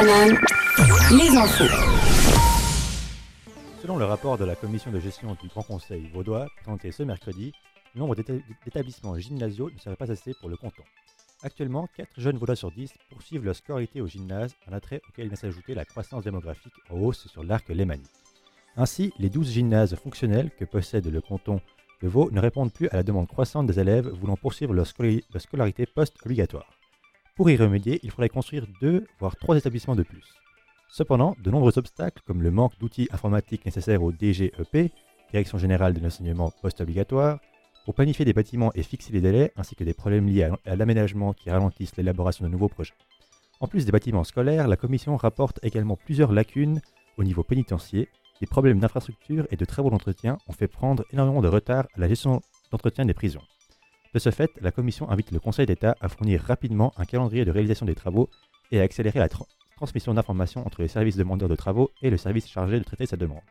Les infos. Selon le rapport de la commission de gestion du Grand Conseil vaudois présenté ce mercredi, le nombre d'éta- d'établissements gymnasiaux ne serait pas assez pour le canton. Actuellement, 4 jeunes vaudois sur 10 poursuivent leur scolarité au gymnase, un attrait auquel vient s'ajouter la croissance démographique en hausse sur l'arc lémanique. Ainsi, les 12 gymnases fonctionnels que possède le canton de Vaud ne répondent plus à la demande croissante des élèves voulant poursuivre leur scolarité post-obligatoire. Pour y remédier, il faudrait construire deux, voire trois établissements de plus. Cependant, de nombreux obstacles, comme le manque d'outils informatiques nécessaires au DGEP, Direction Générale de l'Enseignement Post-Obligatoire, pour planifier des bâtiments et fixer les délais, ainsi que des problèmes liés à l'aménagement qui ralentissent l'élaboration de nouveaux projets. En plus des bâtiments scolaires, la Commission rapporte également plusieurs lacunes au niveau pénitentiaire. Des problèmes d'infrastructure et de travaux d'entretien ont fait prendre énormément de retard à la gestion d'entretien des prisons. De ce fait, la Commission invite le Conseil d'État à fournir rapidement un calendrier de réalisation des travaux et à accélérer la tra- transmission d'informations entre les services demandeurs de travaux et le service chargé de traiter sa demande.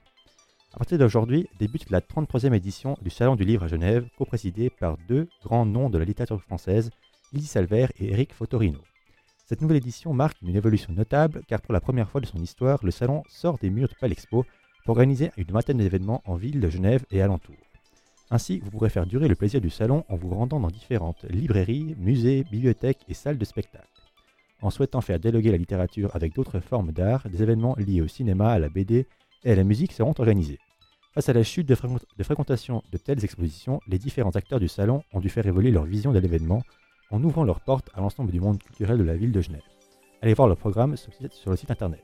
À partir d'aujourd'hui débute la 33e édition du Salon du Livre à Genève, co-présidée par deux grands noms de la littérature française, Lydie Salver et Eric Fotorino. Cette nouvelle édition marque une évolution notable car pour la première fois de son histoire, le salon sort des murs du Palexpo pour organiser une vingtaine d'événements en ville de Genève et alentours. Ainsi, vous pourrez faire durer le plaisir du salon en vous rendant dans différentes librairies, musées, bibliothèques et salles de spectacle. En souhaitant faire dialoguer la littérature avec d'autres formes d'art, des événements liés au cinéma, à la BD et à la musique seront organisés. Face à la chute de, fréquent- de fréquentation de telles expositions, les différents acteurs du salon ont dû faire évoluer leur vision de l'événement en ouvrant leurs portes à l'ensemble du monde culturel de la ville de Genève. Allez voir programme le site- sur le site internet.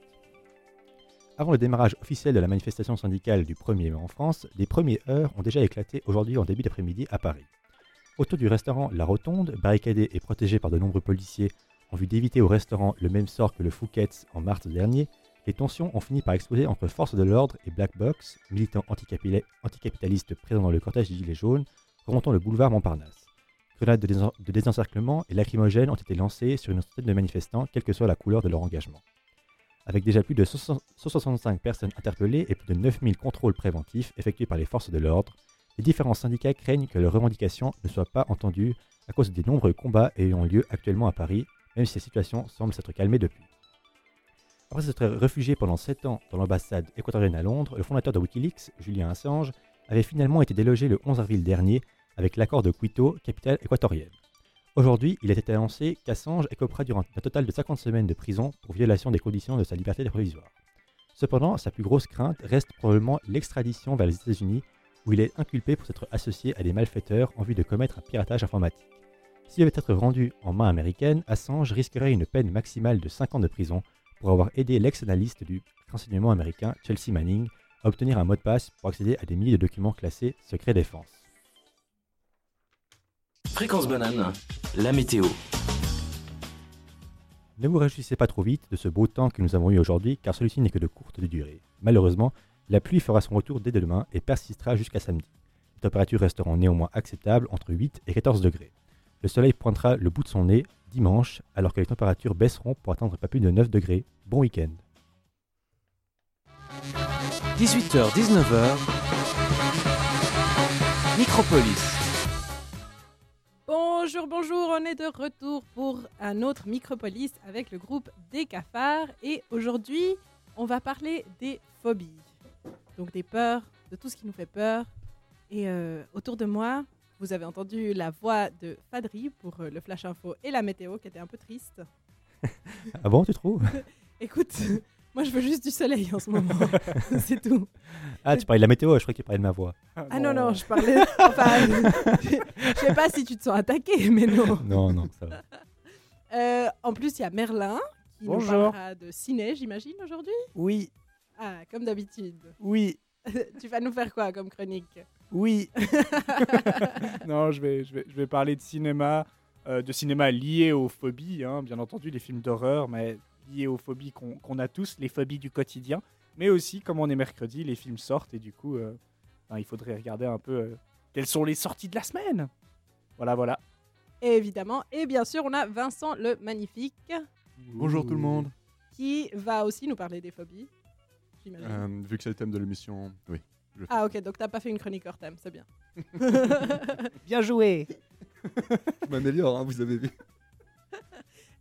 Avant le démarrage officiel de la manifestation syndicale du 1er mai en France, des premiers heures ont déjà éclaté aujourd'hui en début d'après-midi à Paris. Autour du restaurant La Rotonde, barricadé et protégé par de nombreux policiers en vue d'éviter au restaurant le même sort que le Fouquet's en mars dernier, les tensions ont fini par exploser entre forces de l'ordre et Black Box, militants anticapitalistes présents dans le cortège des Gilets jaunes, remontant le boulevard Montparnasse. Grenades de désencerclement et lacrymogènes ont été lancées sur une centaine de manifestants, quelle que soit la couleur de leur engagement. Avec déjà plus de 160 165 personnes interpellées et plus de 9000 contrôles préventifs effectués par les forces de l'ordre, les différents syndicats craignent que leurs revendications ne soient pas entendues à cause des nombreux combats ayant lieu actuellement à Paris, même si la situation semble s'être calmée depuis. Après s'être réfugié pendant 7 ans dans l'ambassade équatorienne à Londres, le fondateur de Wikileaks, Julian Assange, avait finalement été délogé le 11 avril dernier avec l'accord de Quito, capitale équatorienne. Aujourd'hui, il a été annoncé qu'Assange écopera durant un total de 50 semaines de prison pour violation des conditions de sa liberté provisoire. Cependant, sa plus grosse crainte reste probablement l'extradition vers les États-Unis, où il est inculpé pour s'être associé à des malfaiteurs en vue de commettre un piratage informatique. S'il devait être rendu en main américaine, Assange risquerait une peine maximale de 5 ans de prison pour avoir aidé l'ex-analyste du renseignement américain Chelsea Manning à obtenir un mot de passe pour accéder à des milliers de documents classés secret défense. Fréquence banane, la météo. Ne vous réjouissez pas trop vite de ce beau temps que nous avons eu aujourd'hui, car celui-ci n'est que de courte durée. Malheureusement, la pluie fera son retour dès demain et persistera jusqu'à samedi. Les températures resteront néanmoins acceptables entre 8 et 14 degrés. Le soleil pointera le bout de son nez dimanche, alors que les températures baisseront pour atteindre pas plus de 9 degrés. Bon week-end. 18h-19h, Micropolis. Bonjour, bonjour, on est de retour pour un autre Micropolis avec le groupe des cafards et aujourd'hui on va parler des phobies, donc des peurs, de tout ce qui nous fait peur. Et euh, autour de moi, vous avez entendu la voix de Fadri pour euh, le Flash Info et la météo qui était un peu triste. Ah bon, tu trouves? Écoute, moi je veux juste du soleil en ce moment, c'est tout. Ah, tu parlais de la météo, je crois que tu parlais de ma voix. Ah non, non, je parlais. Enfin, je sais pas si tu te sens attaqué, mais non. Non, non, ça va. Euh, en plus, il y a Merlin qui nous Bonjour. parlera de ciné, j'imagine, aujourd'hui? Oui, Ah, comme d'habitude. oui, tu vas nous faire quoi comme chronique? Oui. non, je vais, je, vais, je vais parler de cinéma, euh, de cinéma lié aux phobies, hein, bien entendu, les films d'horreur, mais liés aux phobies qu'on a tous, les phobies du quotidien. Mais aussi, comme on est mercredi, les films sortent et du coup, euh, ben, il faudrait regarder un peu euh, quelles sont les sorties de la semaine. Voilà, voilà. Et évidemment, et bien sûr, on a Vincent le Magnifique Bonjour tout le monde. qui va aussi nous parler des phobies. J'imagine. Euh, vu que c'est le thème de l'émission, oui. Ah, ok, donc t'as pas fait une chronique hors thème, c'est bien. Bien joué Je m'améliore, hein, vous avez vu.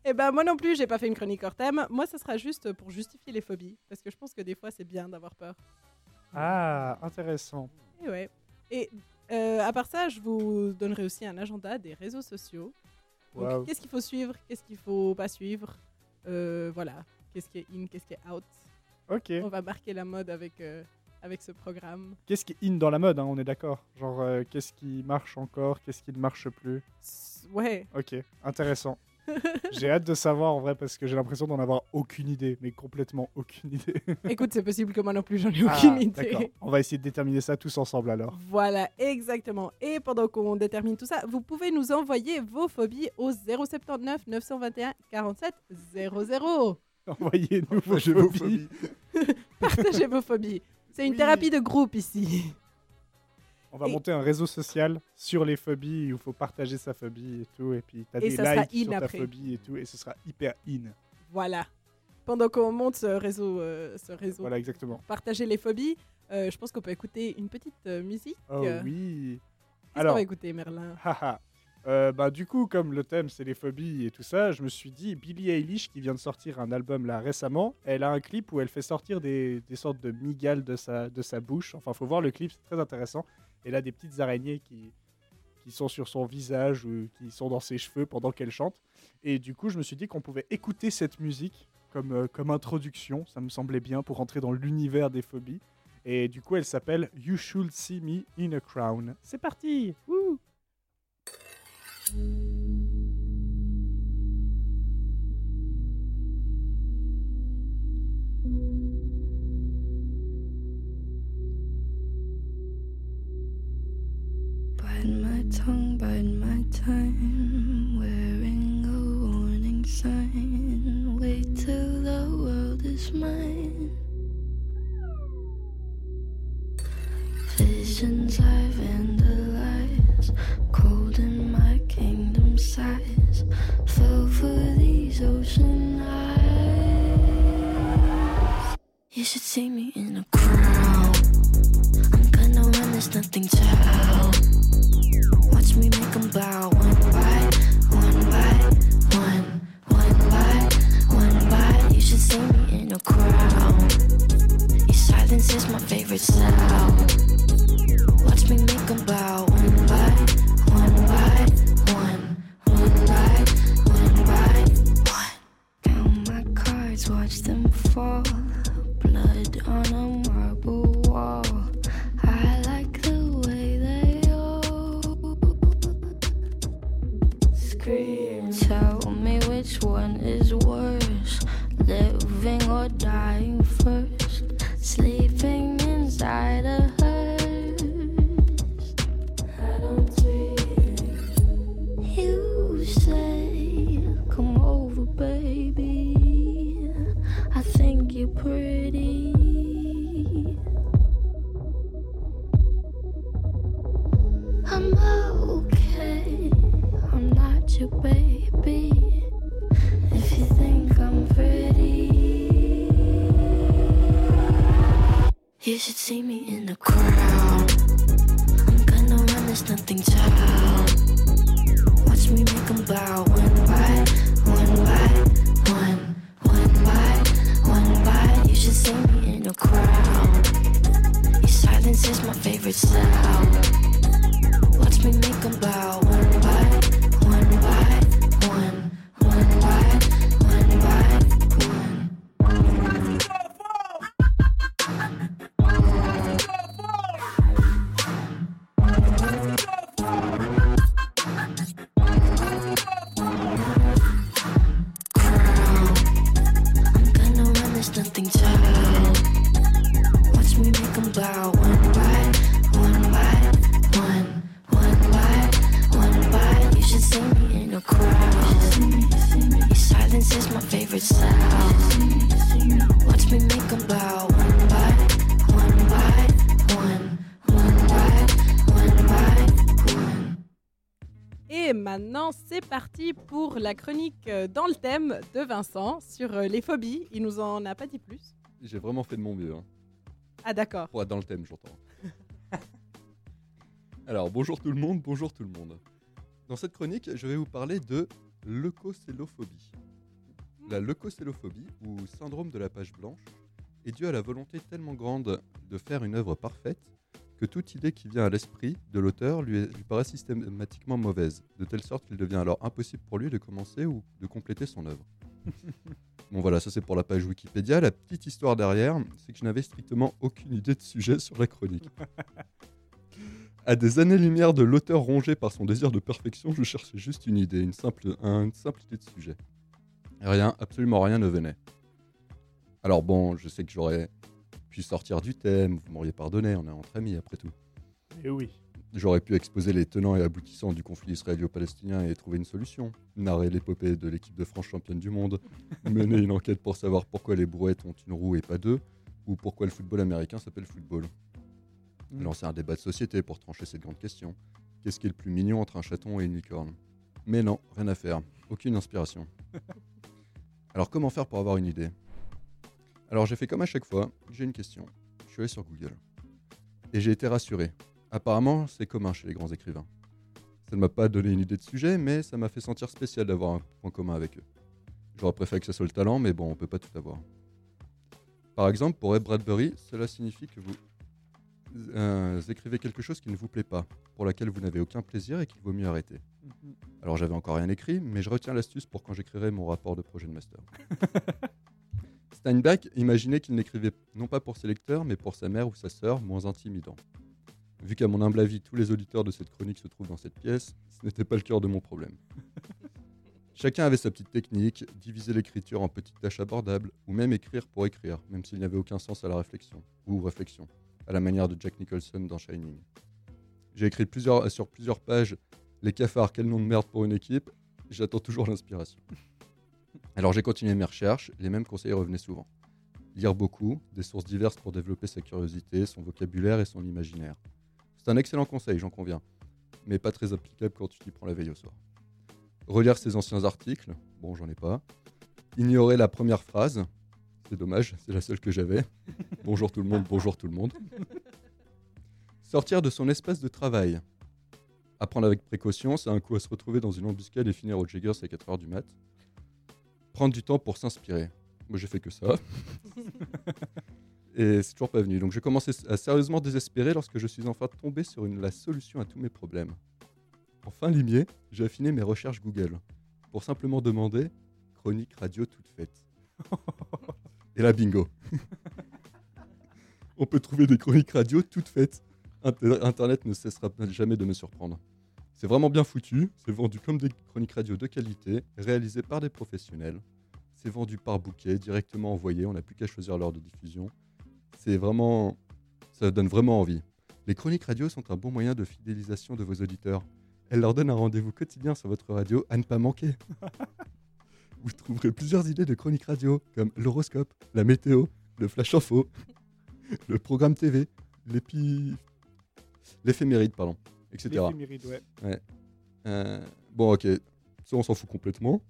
Eh ben moi non plus, j'ai pas fait une chronique hors thème. Moi, ça sera juste pour justifier les phobies, parce que je pense que des fois, c'est bien d'avoir peur. Ah, intéressant. Et ouais. Et euh, à part ça, je vous donnerai aussi un agenda des réseaux sociaux. Waouh. Qu'est-ce qu'il faut suivre, qu'est-ce qu'il faut pas suivre. Euh, voilà. Qu'est-ce qui est in, qu'est-ce qui est out. Ok. On va marquer la mode avec, euh, avec ce programme. Qu'est-ce qui est in dans la mode, hein, on est d'accord Genre, qu'est-ce qui marche encore, qu'est-ce qui ne marche plus Ouais. Ok, intéressant. j'ai hâte de savoir en vrai parce que j'ai l'impression d'en avoir aucune idée, mais complètement aucune idée. Écoute, c'est possible que moi non plus, j'en ai aucune Ah, idée. d'accord. On va essayer de déterminer ça tous ensemble alors. Voilà, exactement. Et pendant qu'on détermine tout ça, vous pouvez nous envoyer vos phobies au 079 921 47 00. Envoyez-nous vos phobies. phobies. Partagez vos phobies. C'est une Oui. thérapie de groupe ici. On va Et- monter un réseau social sur les phobies où il faut partager sa phobie et tout. Et puis t'as Et des likes sur ta phobie et tout. Et ce sera hyper in. Voilà. Pendant qu'on monte ce réseau, euh, ce réseau Voilà, exactement. partager les phobies, euh, je pense qu'on peut écouter une petite euh, musique. Oh oui. Alors, va écouter, Merlin? haha. Bah, du coup, comme le thème c'est les phobies et tout ça, je me suis dit, Billie Eilish qui vient de sortir un album là récemment, elle a un clip où elle fait sortir des, des sortes de migales de sa, de sa bouche. Enfin, faut voir le clip, c'est très intéressant. Elle a des petites araignées qui, qui sont sur son visage ou qui sont dans ses cheveux pendant qu'elle chante. Et du coup, je me suis dit qu'on pouvait écouter cette musique comme, euh, comme introduction. Ça me semblait bien pour entrer dans l'univers des phobies. Et du coup, elle s'appelle You Should See Me in a Crown. C'est parti tongue, bite my time, wearing a warning sign. Wait till the world is mine. Visions I vandalize, cold in my kingdom size. Fell for these ocean eyes. You should see me in a crowd. I'm gonna run, there's nothing to help. Watch me make 'em bow one by one by one, one by one by. You should see me in a crowd. Your silence is my favorite sound. Watch me make 'em bow scream. Tell me which one is worse, living or dying first. Sleeping should see me pour la chronique euh, dans le thème de Vincent sur euh, les phobies. Il nous en a pas dit plus. J'ai vraiment fait de mon mieux. hein. Ah d'accord. Pour être dans le thème, j'entends. Alors, bonjour tout le monde, bonjour tout le monde. Dans cette chronique, je vais vous parler de leucocélophobie. La leucocélophobie, ou syndrome de la page blanche, est due à la volonté tellement grande de faire une œuvre parfaite que toute idée qui vient à l'esprit de l'auteur lui, lui paraît systématiquement mauvaise, de telle sorte qu'il devient alors impossible pour lui de commencer ou de compléter son œuvre. bon voilà, ça c'est pour la page Wikipédia. La petite histoire derrière, c'est que je n'avais strictement aucune idée de sujet sur la chronique. À des années-lumière de l'auteur rongé par son désir de perfection, je cherchais juste une idée, une simple, un- une simple idée de sujet. Rien, absolument rien ne venait. Alors bon, je sais que j'aurais pu sortir du thème, vous m'auriez pardonné, on est entre amis après tout. Et oui. J'aurais pu exposer les tenants et aboutissants du conflit israélo-palestinien et trouver une solution. Narrer l'épopée de l'équipe de France championne du monde. mener une enquête pour savoir pourquoi les brouettes ont une roue et pas deux. Ou pourquoi le football américain s'appelle football. Mm. Lancer un débat de société pour trancher cette grande question. Qu'est-ce qui est le plus mignon entre un chaton et une licorne? Mais non, rien à faire. Aucune inspiration. Alors comment faire pour avoir une idée? Alors j'ai fait comme à chaque fois, j'ai une question. Je suis allé sur Google. Et j'ai été rassuré. Apparemment, c'est commun chez les grands écrivains. Ça ne m'a pas donné une idée de sujet, mais ça m'a fait sentir spécial d'avoir un point commun avec eux. J'aurais préféré que ce soit le talent, mais bon, on peut pas tout avoir. Par exemple, pour Ed Bradbury, cela signifie que vous euh, écrivez quelque chose qui ne vous plaît pas, pour laquelle vous n'avez aucun plaisir et qu'il vaut mieux arrêter. Mhm. Alors j'avais encore rien écrit, mais je retiens l'astuce pour quand j'écrirai mon rapport de projet de master. Steinbeck imaginait qu'il n'écrivait non pas pour ses lecteurs, mais pour sa mère ou sa sœur, moins intimidant. Vu qu'à mon humble avis, tous les auditeurs de cette chronique se trouvent dans cette pièce, ce n'était pas le cœur de mon problème. Chacun avait sa petite technique, diviser l'écriture en petites tâches abordables, ou même écrire pour écrire, même s'il n'y avait aucun sens à la réflexion, ou réflexion, à la manière de Jack Nicholson dans Shining. J'ai écrit plusieurs, sur plusieurs pages Les cafards, quel nom de merde pour une équipe, j'attends toujours l'inspiration. Alors j'ai continué mes recherches, les mêmes conseils revenaient souvent. Lire beaucoup, des sources diverses pour développer sa curiosité, son vocabulaire et son imaginaire. C'est un excellent conseil, j'en conviens, mais pas très applicable quand tu t'y prends la veille au soir. Relire ses anciens articles, bon j'en ai pas. Ignorer la première phrase, c'est dommage, c'est la seule que j'avais. bonjour tout le monde, bonjour tout le monde. Sortir de son espace de travail. Apprendre avec précaution, c'est un coup à se retrouver dans une embuscade et finir au Jaggers à 4h du mat. Prendre du temps pour s'inspirer. Moi j'ai fait que ça. et c'est toujours pas venu. Donc j'ai commencé à sérieusement désespérer lorsque je suis enfin tombé sur une, la solution à tous mes problèmes. En fin limier, j'ai affiné mes recherches Google pour simplement demander chronique radio toute faite. Et là, bingo. On peut trouver des chroniques radio toutes faites. Inter- Internet ne cessera jamais de me surprendre. C'est vraiment bien foutu, c'est vendu comme des chroniques radio de qualité, réalisées par des professionnels. C'est vendu par bouquet, directement envoyé, on n'a plus qu'à choisir l'heure de diffusion. C'est vraiment... ça donne vraiment envie. Les chroniques radio sont un bon moyen de fidélisation de vos auditeurs. Elles leur donnent un rendez-vous quotidien sur votre radio à ne pas manquer. Vous trouverez plusieurs idées de chroniques radio, comme l'horoscope, la météo, le flash info, le programme TV, l'éphéméride, pardon, etc. Ouais. Euh, bon, ok, soit on s'en fout complètement,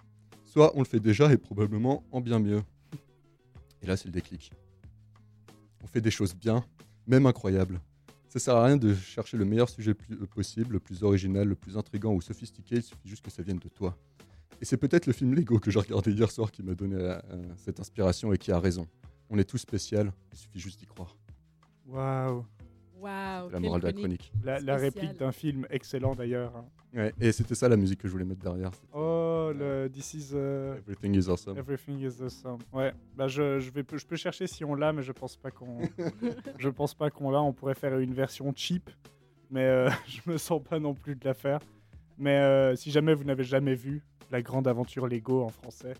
soit on le fait déjà et probablement en bien mieux. Et là, c'est le déclic. On fait des choses bien, même incroyables. Ça sert à rien de chercher le meilleur sujet euh, possible, le plus original, le plus intrigant ou sophistiqué, il suffit juste que ça vienne de toi. Et c'est peut-être le film Lego que j'ai regardé hier soir qui m'a donné euh, cette inspiration et qui a raison. On est tous spécial, il suffit juste d'y croire. Waouh. Waouh. La morale de la chronique. La, réplique d'un film excellent d'ailleurs. hein. Ouais, et c'était ça la musique que je voulais mettre derrière. Oh, le This is uh, Everything is awesome. Everything is the same. Ouais, bah je, je, vais, je peux chercher si on l'a, mais je pense pas qu'on je pense pas qu'on l'a. On pourrait faire une version cheap, mais euh, je me sens pas non plus de la faire. Mais euh, si jamais vous n'avez jamais vu La Grande Aventure Lego en français,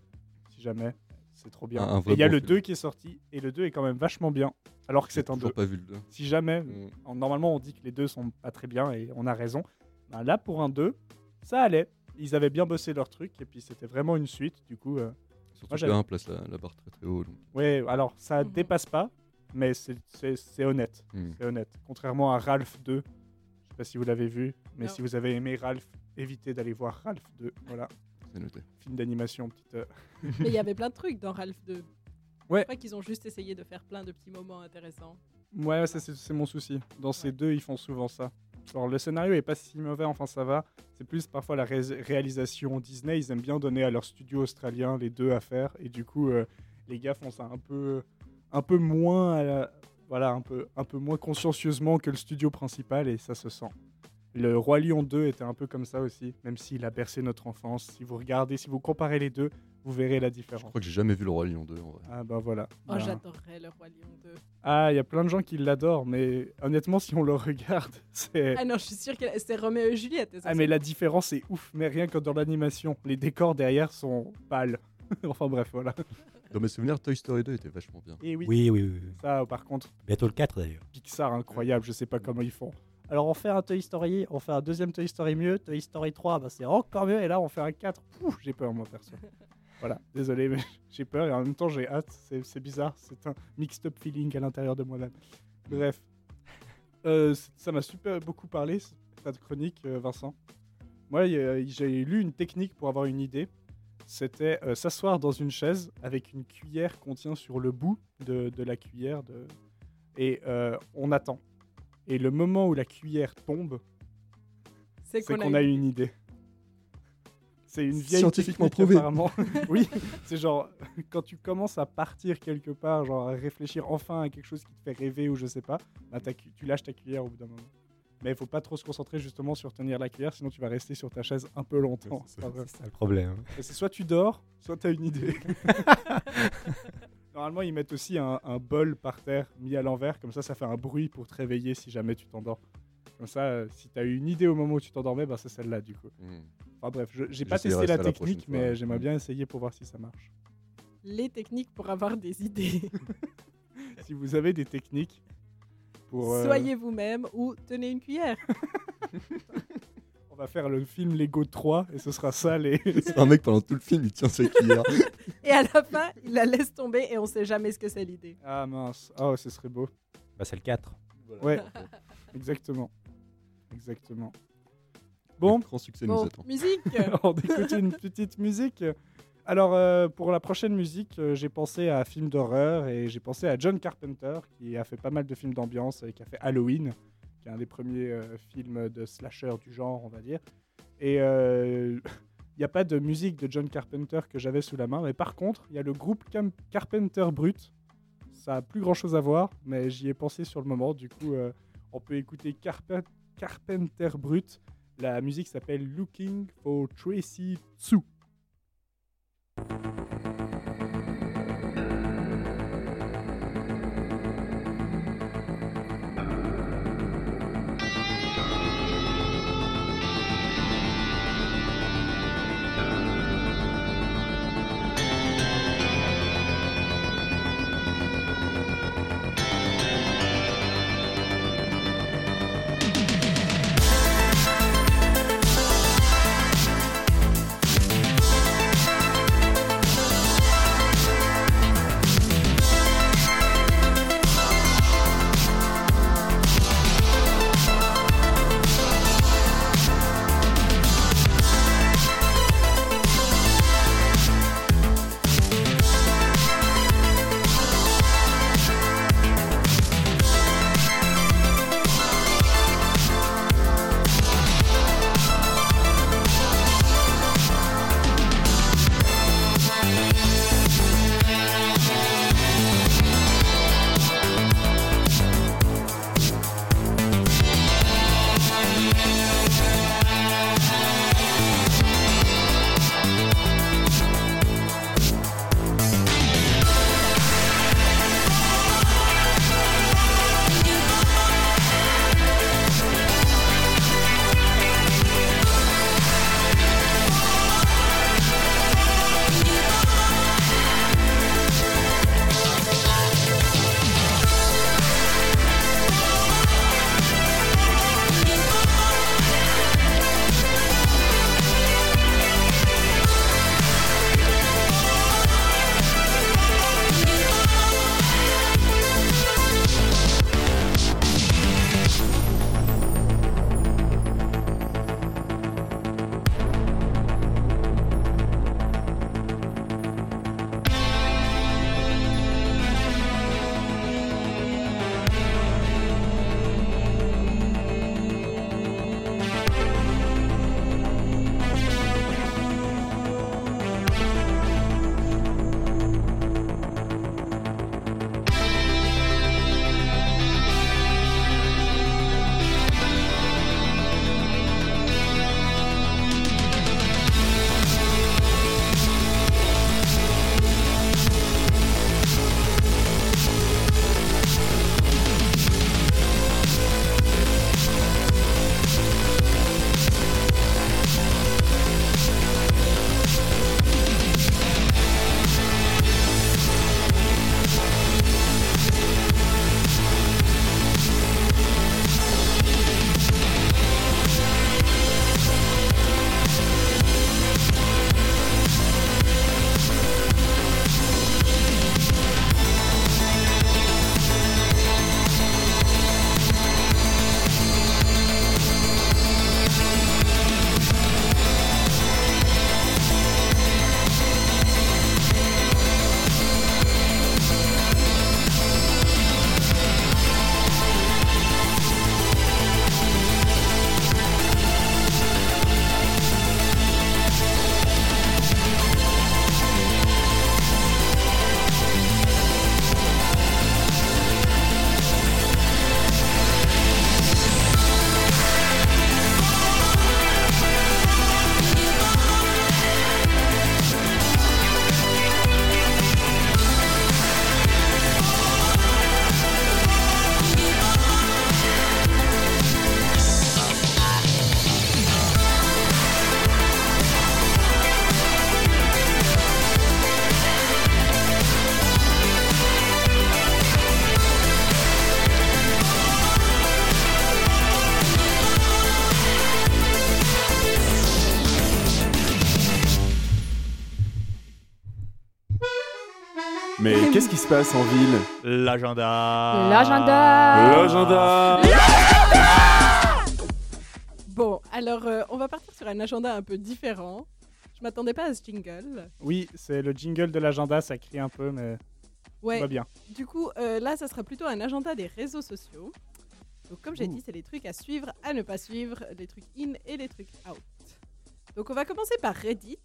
si jamais, c'est trop bien. Un- un Et vrai il y a bon le film. 2 qui est sorti, et le 2 est quand même vachement bien, alors que c'est un 2. toujours pas vu le 2. Si jamais, Mm. en- normalement on dit que les deux sont pas très bien, et on a raison. Ben là, pour un 2, ça allait. Ils avaient bien bossé leur truc, et puis c'était vraiment une suite, du coup... euh, Surtout Moi, que un place la, la barre très très haut. donc. Ouais, alors ça Mhm. dépasse pas, mais c'est- honnête. Hmm. C'est honnête. Contrairement à Ralph 2, je sais pas si vous l'avez vu, mais Non. si vous avez aimé Ralph, évitez d'aller voir Ralph 2. Voilà, C'est noté. film d'animation, petite. euh, Mais il y avait plein de trucs dans Ralph 2. Ouais. Je crois qu'ils ont juste essayé de faire plein de petits moments intéressants. Ouais, ça, c'est c'est mon souci. Dans ces deux, ils font souvent ça. Genre, le scénario est pas si mauvais, enfin ça va. C'est plus parfois la ré- réalisation. Disney, ils aiment bien donner à leur studio australien les deux à faire. Et du coup, euh, les gars font ça un peu, un peu moins, à la- voilà, un peu, un peu moins consciencieusement que le studio principal et ça se sent. Le Roi Lion 2 était un peu comme ça aussi, même s'il a bercé notre enfance. Si vous regardez, si vous comparez les deux, vous verrez la Je différence. crois que j'ai jamais vu le Roi Lion 2 en vrai. Ah bah voilà. Oh, Ben, j'adorerais le Roi Lion 2. ah, il y a plein de gens qui l'adorent, mais honnêtement, si on le regarde, c'est. Ah non, je suis sûre que c'est Roméo et Juliette. ça, Ah, mais la différence est ouf, mais rien que dans l'animation. Les décors derrière sont pâles. enfin bref, voilà. Dans mes souvenirs, Toy Story 2 était vachement bien. Et oui, Oui, oui, oui. oui. ça, par contre, Bientôt le 4 d'ailleurs. Pixar incroyable, je sais pas comment ils font. Alors on fait un Toy Story, on fait un deuxième Toy Story mieux, Toy Story 3, bah c'est encore mieux, et là on fait un 4. Pouf, j'ai peur moi perso. voilà, désolé, mais j'ai peur et en même temps j'ai hâte, c'est c'est bizarre, c'est un mixed up feeling à l'intérieur de moi-même. Bref, Euh, ça m'a super beaucoup parlé, cette chronique, euh, Vincent. Moi, j'ai lu une technique pour avoir une idée. C'était euh, s'asseoir dans une chaise avec une cuillère qu'on tient sur le bout de, de la cuillère de... et euh, on attend. Et le moment où la cuillère tombe, c'est qu'on a eu. une idée. C'est une vieille Scientifiquement technique, prouvé. apparemment. oui, c'est genre quand tu commences à partir quelque part, genre à réfléchir enfin à quelque chose qui te fait rêver ou je sais pas, bah, tu lâches ta cuillère au bout d'un moment. Mais il faut pas trop se concentrer justement sur tenir la cuillère, sinon tu vas rester sur ta chaise un peu longtemps. Ouais, c'est C'est pas vrai. C'est ça le problème. Et C'est soit tu dors, soit tu as une idée. Normalement, ils mettent aussi un, un bol par terre mis à l'envers, comme ça, ça fait un bruit pour te réveiller si jamais tu t'endors. Comme ça, euh, si tu as eu une idée au moment où tu t'endormais, bah, c'est celle-là du coup. Hmm. Enfin bref, je- j'ai pas testé la ça la technique, prochaine fois. mais j'aimerais Mm. bien essayer pour voir si ça marche. Les techniques pour avoir des idées. Si vous avez des techniques pour... euh, Soyez vous-même ou tenez une cuillère. Va faire le film Lego 3 et ce sera ça les... C'est un mec pendant tout le film, il tient sa cuillère. Et à la fin, il la laisse tomber et on sait jamais ce que c'est l'idée. ah mince, oh ce serait beau. Bah, c'est le 4. Ouais, exactement. Exactement. Bon, Grand succès nous attend. musique. on écoute une petite musique. Alors, euh, pour la prochaine musique, euh, j'ai pensé à un film d'horreur et j'ai pensé à John Carpenter, qui a fait pas mal de films d'ambiance et qui a fait Halloween, qui est un des premiers euh, films de slasher du genre, on va dire. Et euh, il n'y a pas de musique de John Carpenter que j'avais sous la main, mais par contre, il y a le groupe Carpenter Brut. Ça a plus grand chose à voir, mais j'y ai pensé sur le moment. Du coup, euh, on peut écouter Carpe- Carpenter Brut. La musique s'appelle Looking for Tracy Tsu. Qu'est-ce qui se passe en ville L'agenda. L'agenda. L'agenda Bon, alors euh, on va partir sur un agenda un peu différent. Je m'attendais pas à ce jingle. Oui, c'est le jingle de l'agenda, ça crie un peu, mais Ouais, va bien. du coup, euh, là, ça sera plutôt un agenda des réseaux sociaux. Donc, comme j'ai dit, c'est les trucs à suivre, à ne pas suivre, les trucs in et les trucs out. Donc, on va commencer par Reddit.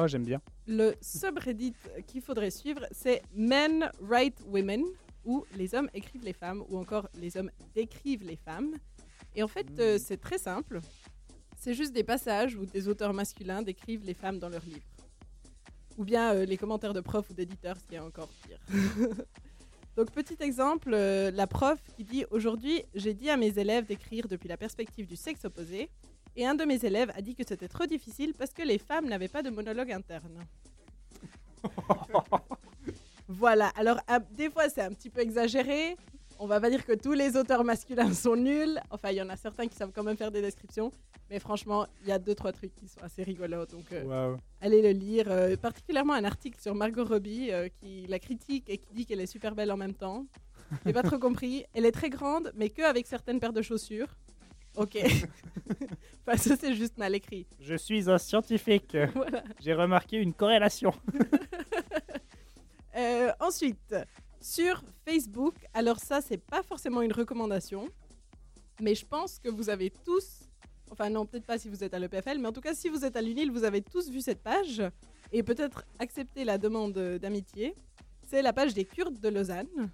Oh, j'aime bien. Le subreddit qu'il faudrait suivre, c'est Men Write Women, où les hommes écrivent les femmes, ou encore les hommes décrivent les femmes. Et en fait, euh, c'est très simple. C'est juste des passages où des auteurs masculins décrivent les femmes dans leurs livres. Ou bien euh, les commentaires de profs ou d'éditeurs, ce qui est encore pire. Donc, petit exemple, euh, la prof qui dit Aujourd'hui, j'ai dit à mes élèves d'écrire depuis la perspective du sexe opposé. Et un de mes élèves a dit que c'était trop difficile parce que les femmes n'avaient pas de monologue interne. voilà, alors à- des fois c'est un petit peu exagéré. On va pas dire que tous les auteurs masculins sont nuls. Enfin, il y en a certains qui savent quand même faire des descriptions. Mais franchement, il y a deux, trois trucs qui sont assez rigolos. Donc, euh, allez le lire. euh, particulièrement un article sur Margot Robbie euh, qui la critique et qui dit qu'elle est super belle en même temps. J'ai pas trop compris. Elle est très grande, mais que avec certaines paires de chaussures. Ok. enfin, ça, c'est juste mal écrit. Je suis un scientifique. Voilà. J'ai remarqué une corrélation. Euh, ensuite, sur Facebook, alors ça, c'est pas forcément une recommandation, mais je pense que vous avez tous, enfin non, peut-être pas si vous êtes à l'EPFL, mais en tout cas, si vous êtes à l'UNIL, vous avez tous vu cette page et peut-être accepté la demande d'amitié. C'est la page des Kurdes de Lausanne,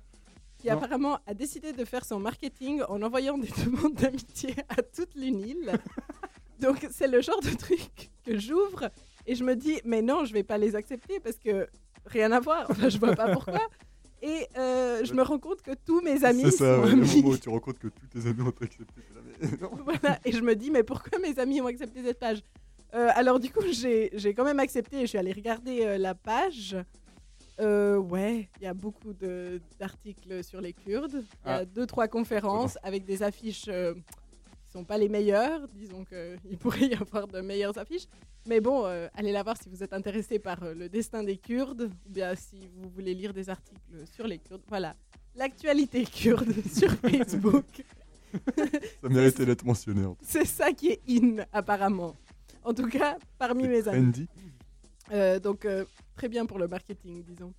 qui Non. apparemment a décidé de faire son marketing en envoyant des demandes d'amitié à toute l'UNIL. Donc, c'est le genre de truc que j'ouvre et je me dis, mais non, je vais pas les accepter parce que rien à voir. Enfin, je vois pas pourquoi. Et euh, je me rends compte que tous mes amis C'est ça, sont ouais, le moment où tu rends compte que tous tes amis ont accepté. Voilà, et je me dis, mais pourquoi mes amis ont accepté cette page? Euh, Alors, du coup, j'ai j'ai quand même accepté et je suis allée regarder euh, la page. Euh, ouais, il y a beaucoup de- d'articles sur les Kurdes. Il y a Ah. deux, trois conférences avec des affiches euh, qui sont pas les meilleures. Disons qu'il pourrait y avoir de meilleures affiches. Mais bon, euh, allez la voir si vous êtes intéressé par euh, le destin des Kurdes ou bien si vous voulez lire des articles sur les Kurdes. Voilà, l'actualité kurde sur Facebook. Ça méritait d'être mentionné. en C'est ça qui est in, apparemment. En tout cas, parmi mes amis. Trendy. Euh, donc, euh, très bien pour le marketing, disons.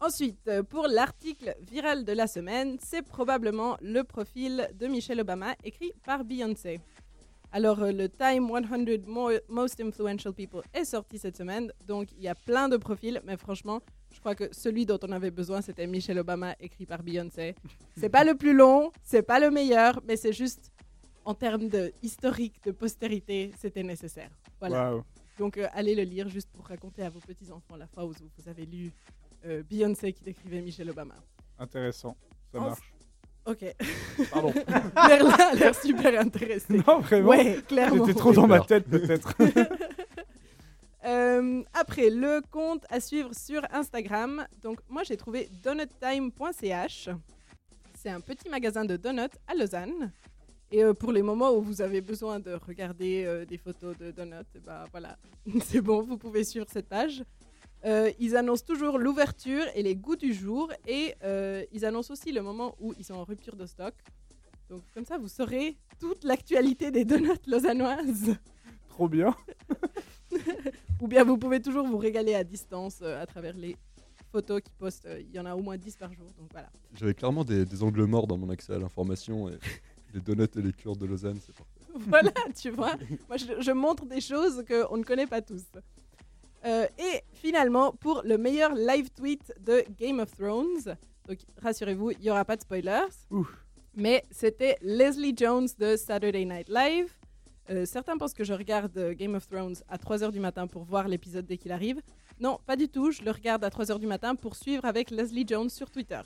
Ensuite, euh, pour l'article viral de la semaine, c'est probablement le profil de Michelle Obama écrit par Beyoncé. Alors, le Time 100 Mo- Most Influential People est sorti cette semaine, donc il y a plein de profils, mais franchement, je crois que celui dont on avait besoin, c'était Michelle Obama écrit par Beyoncé. C'est pas le plus long, c'est pas le meilleur, mais c'est juste en termes de historique, de postérité, c'était nécessaire. Voilà. Donc euh, allez le lire juste pour raconter à vos petits-enfants la fois où vous avez lu euh, Beyoncé qui décrivait Michelle Obama. Intéressant. Ça En- marche. Ok. Pardon. Merlin a l'air super intéressé. non, vraiment. Ouais, clairement. J'étais trop dans ma tête, peut-être. Euh, après, le compte à suivre sur Instagram. Donc moi j'ai trouvé donuttime.ch. C'est un petit magasin de donuts à Lausanne. Et euh, pour les moments où vous avez besoin de regarder euh, des photos de donuts, ben voilà, c'est bon, vous pouvez suivre cette page. Euh, ils annoncent toujours l'ouverture et les goûts du jour et euh, ils annoncent aussi le moment où ils sont en rupture de stock. Donc comme ça, vous saurez toute l'actualité des donuts lausannoises. trop bien. Ou bien vous pouvez toujours vous régaler à distance euh, à travers les photos qu'ils postent. Euh, Il y en a au moins 10 par jour, donc voilà. J'avais clairement des, des angles morts dans mon accès à l'information. Et les donuts et les cures de Lausanne, c'est parfait. voilà, tu vois. Moi, je, je montre des choses qu'on ne connaît pas tous. Euh, et finalement, pour le meilleur live tweet de Game of Thrones, donc rassurez-vous, il n'y aura pas de spoilers. Mais c'était Leslie Jones de Saturday Night Live. Euh, certains pensent que je regarde euh, Game of Thrones à 3h du matin pour voir l'épisode dès qu'il arrive. Non, pas du tout. Je le regarde à 3h du matin pour suivre avec Leslie Jones sur Twitter.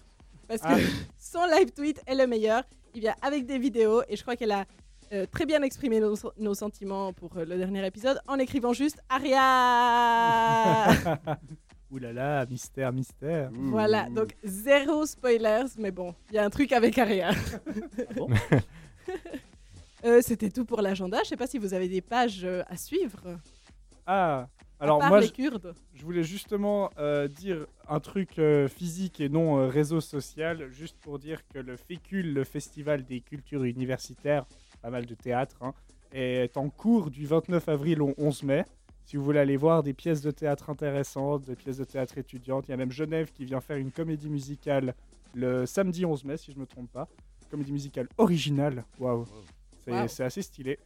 Parce que Ah. son live tweet est le meilleur. Il vient avec des vidéos et je crois qu'elle a euh, très bien exprimé nos, nos sentiments pour euh, le dernier épisode en écrivant juste Aria. Ouh là là, mystère, mystère. voilà, donc zéro spoilers, mais bon, il y a un truc avec Aria. bon Euh, C'était tout pour l'agenda. Je sais pas si vous avez des pages à suivre. Ah, Alors, moi, les je, Kurdes. je voulais justement euh, dire un truc euh, physique et non euh, réseau social, juste pour dire que le FECUL, le Festival des cultures universitaires, pas mal de théâtre, hein, est en cours du 29 avril au 11 mai. Si vous voulez aller voir des pièces de théâtre intéressantes, des pièces de théâtre étudiantes, il y a même Genève qui vient faire une comédie musicale le samedi 11 mai, si je ne me trompe pas. Comédie musicale originale, waouh, c'est Waouh. c'est assez stylé.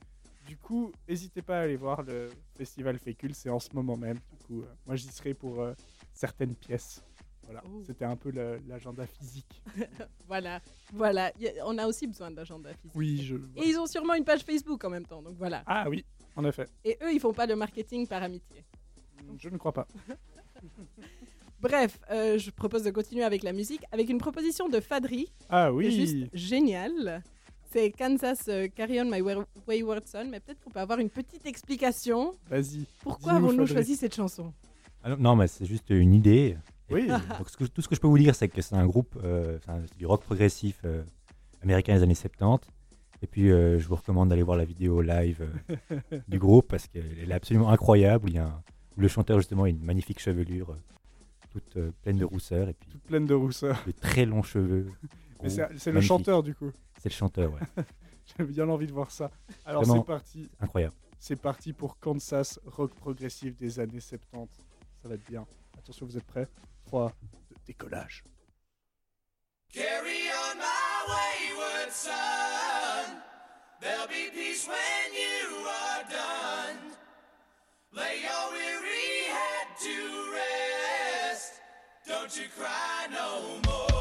Du coup, n'hésitez pas à aller voir le festival Fécule, c'est en ce moment même. Du coup, euh, moi j'y serai pour euh, certaines pièces. Voilà, Oh. c'était un peu l'agenda physique. Voilà, voilà. A- on a aussi besoin d'agenda physique. Oui, je. Et ils ont sûrement une page Facebook en même temps, donc voilà. Ah oui, en effet. Et eux, ils font pas le marketing par amitié. Je ne crois pas. Bref, euh, je propose de continuer avec la musique, avec une proposition de Fadri, Ah oui. juste géniale. C'est Kansas euh, Carry On My Wa- Wayward Son, mais peut-être qu'on peut avoir une petite explication. Vas-y. Pourquoi Dis-nous, avons-nous choisi cette chanson? Ah non, non, mais c'est juste une idée. Oui. puis, donc, ce que- tout ce que je peux vous dire, c'est que c'est un groupe, euh, c'est un- c'est du rock progressif euh, américain des années 70. Et puis, euh, je vous recommande d'aller voir la vidéo live euh, du groupe parce qu'elle est absolument incroyable. Il y a un- le chanteur, justement, a une magnifique chevelure, euh, toute euh, pleine de rousseur, et puis Toute pleine de rousseur. de très longs cheveux. Mais gros, c'est c'est le chanteur du coup. C'est le chanteur, ouais. J'ai bien envie de voir ça. Alors c'est parti. Incroyable. C'est parti pour Kansas rock progressif des années 70. Ça va être bien. Attention, vous êtes prêts? 3, 2, décollage. Carry on my wayward son. There'll be peace when you are done. Lay your weary head to rest. Don't you cry no more.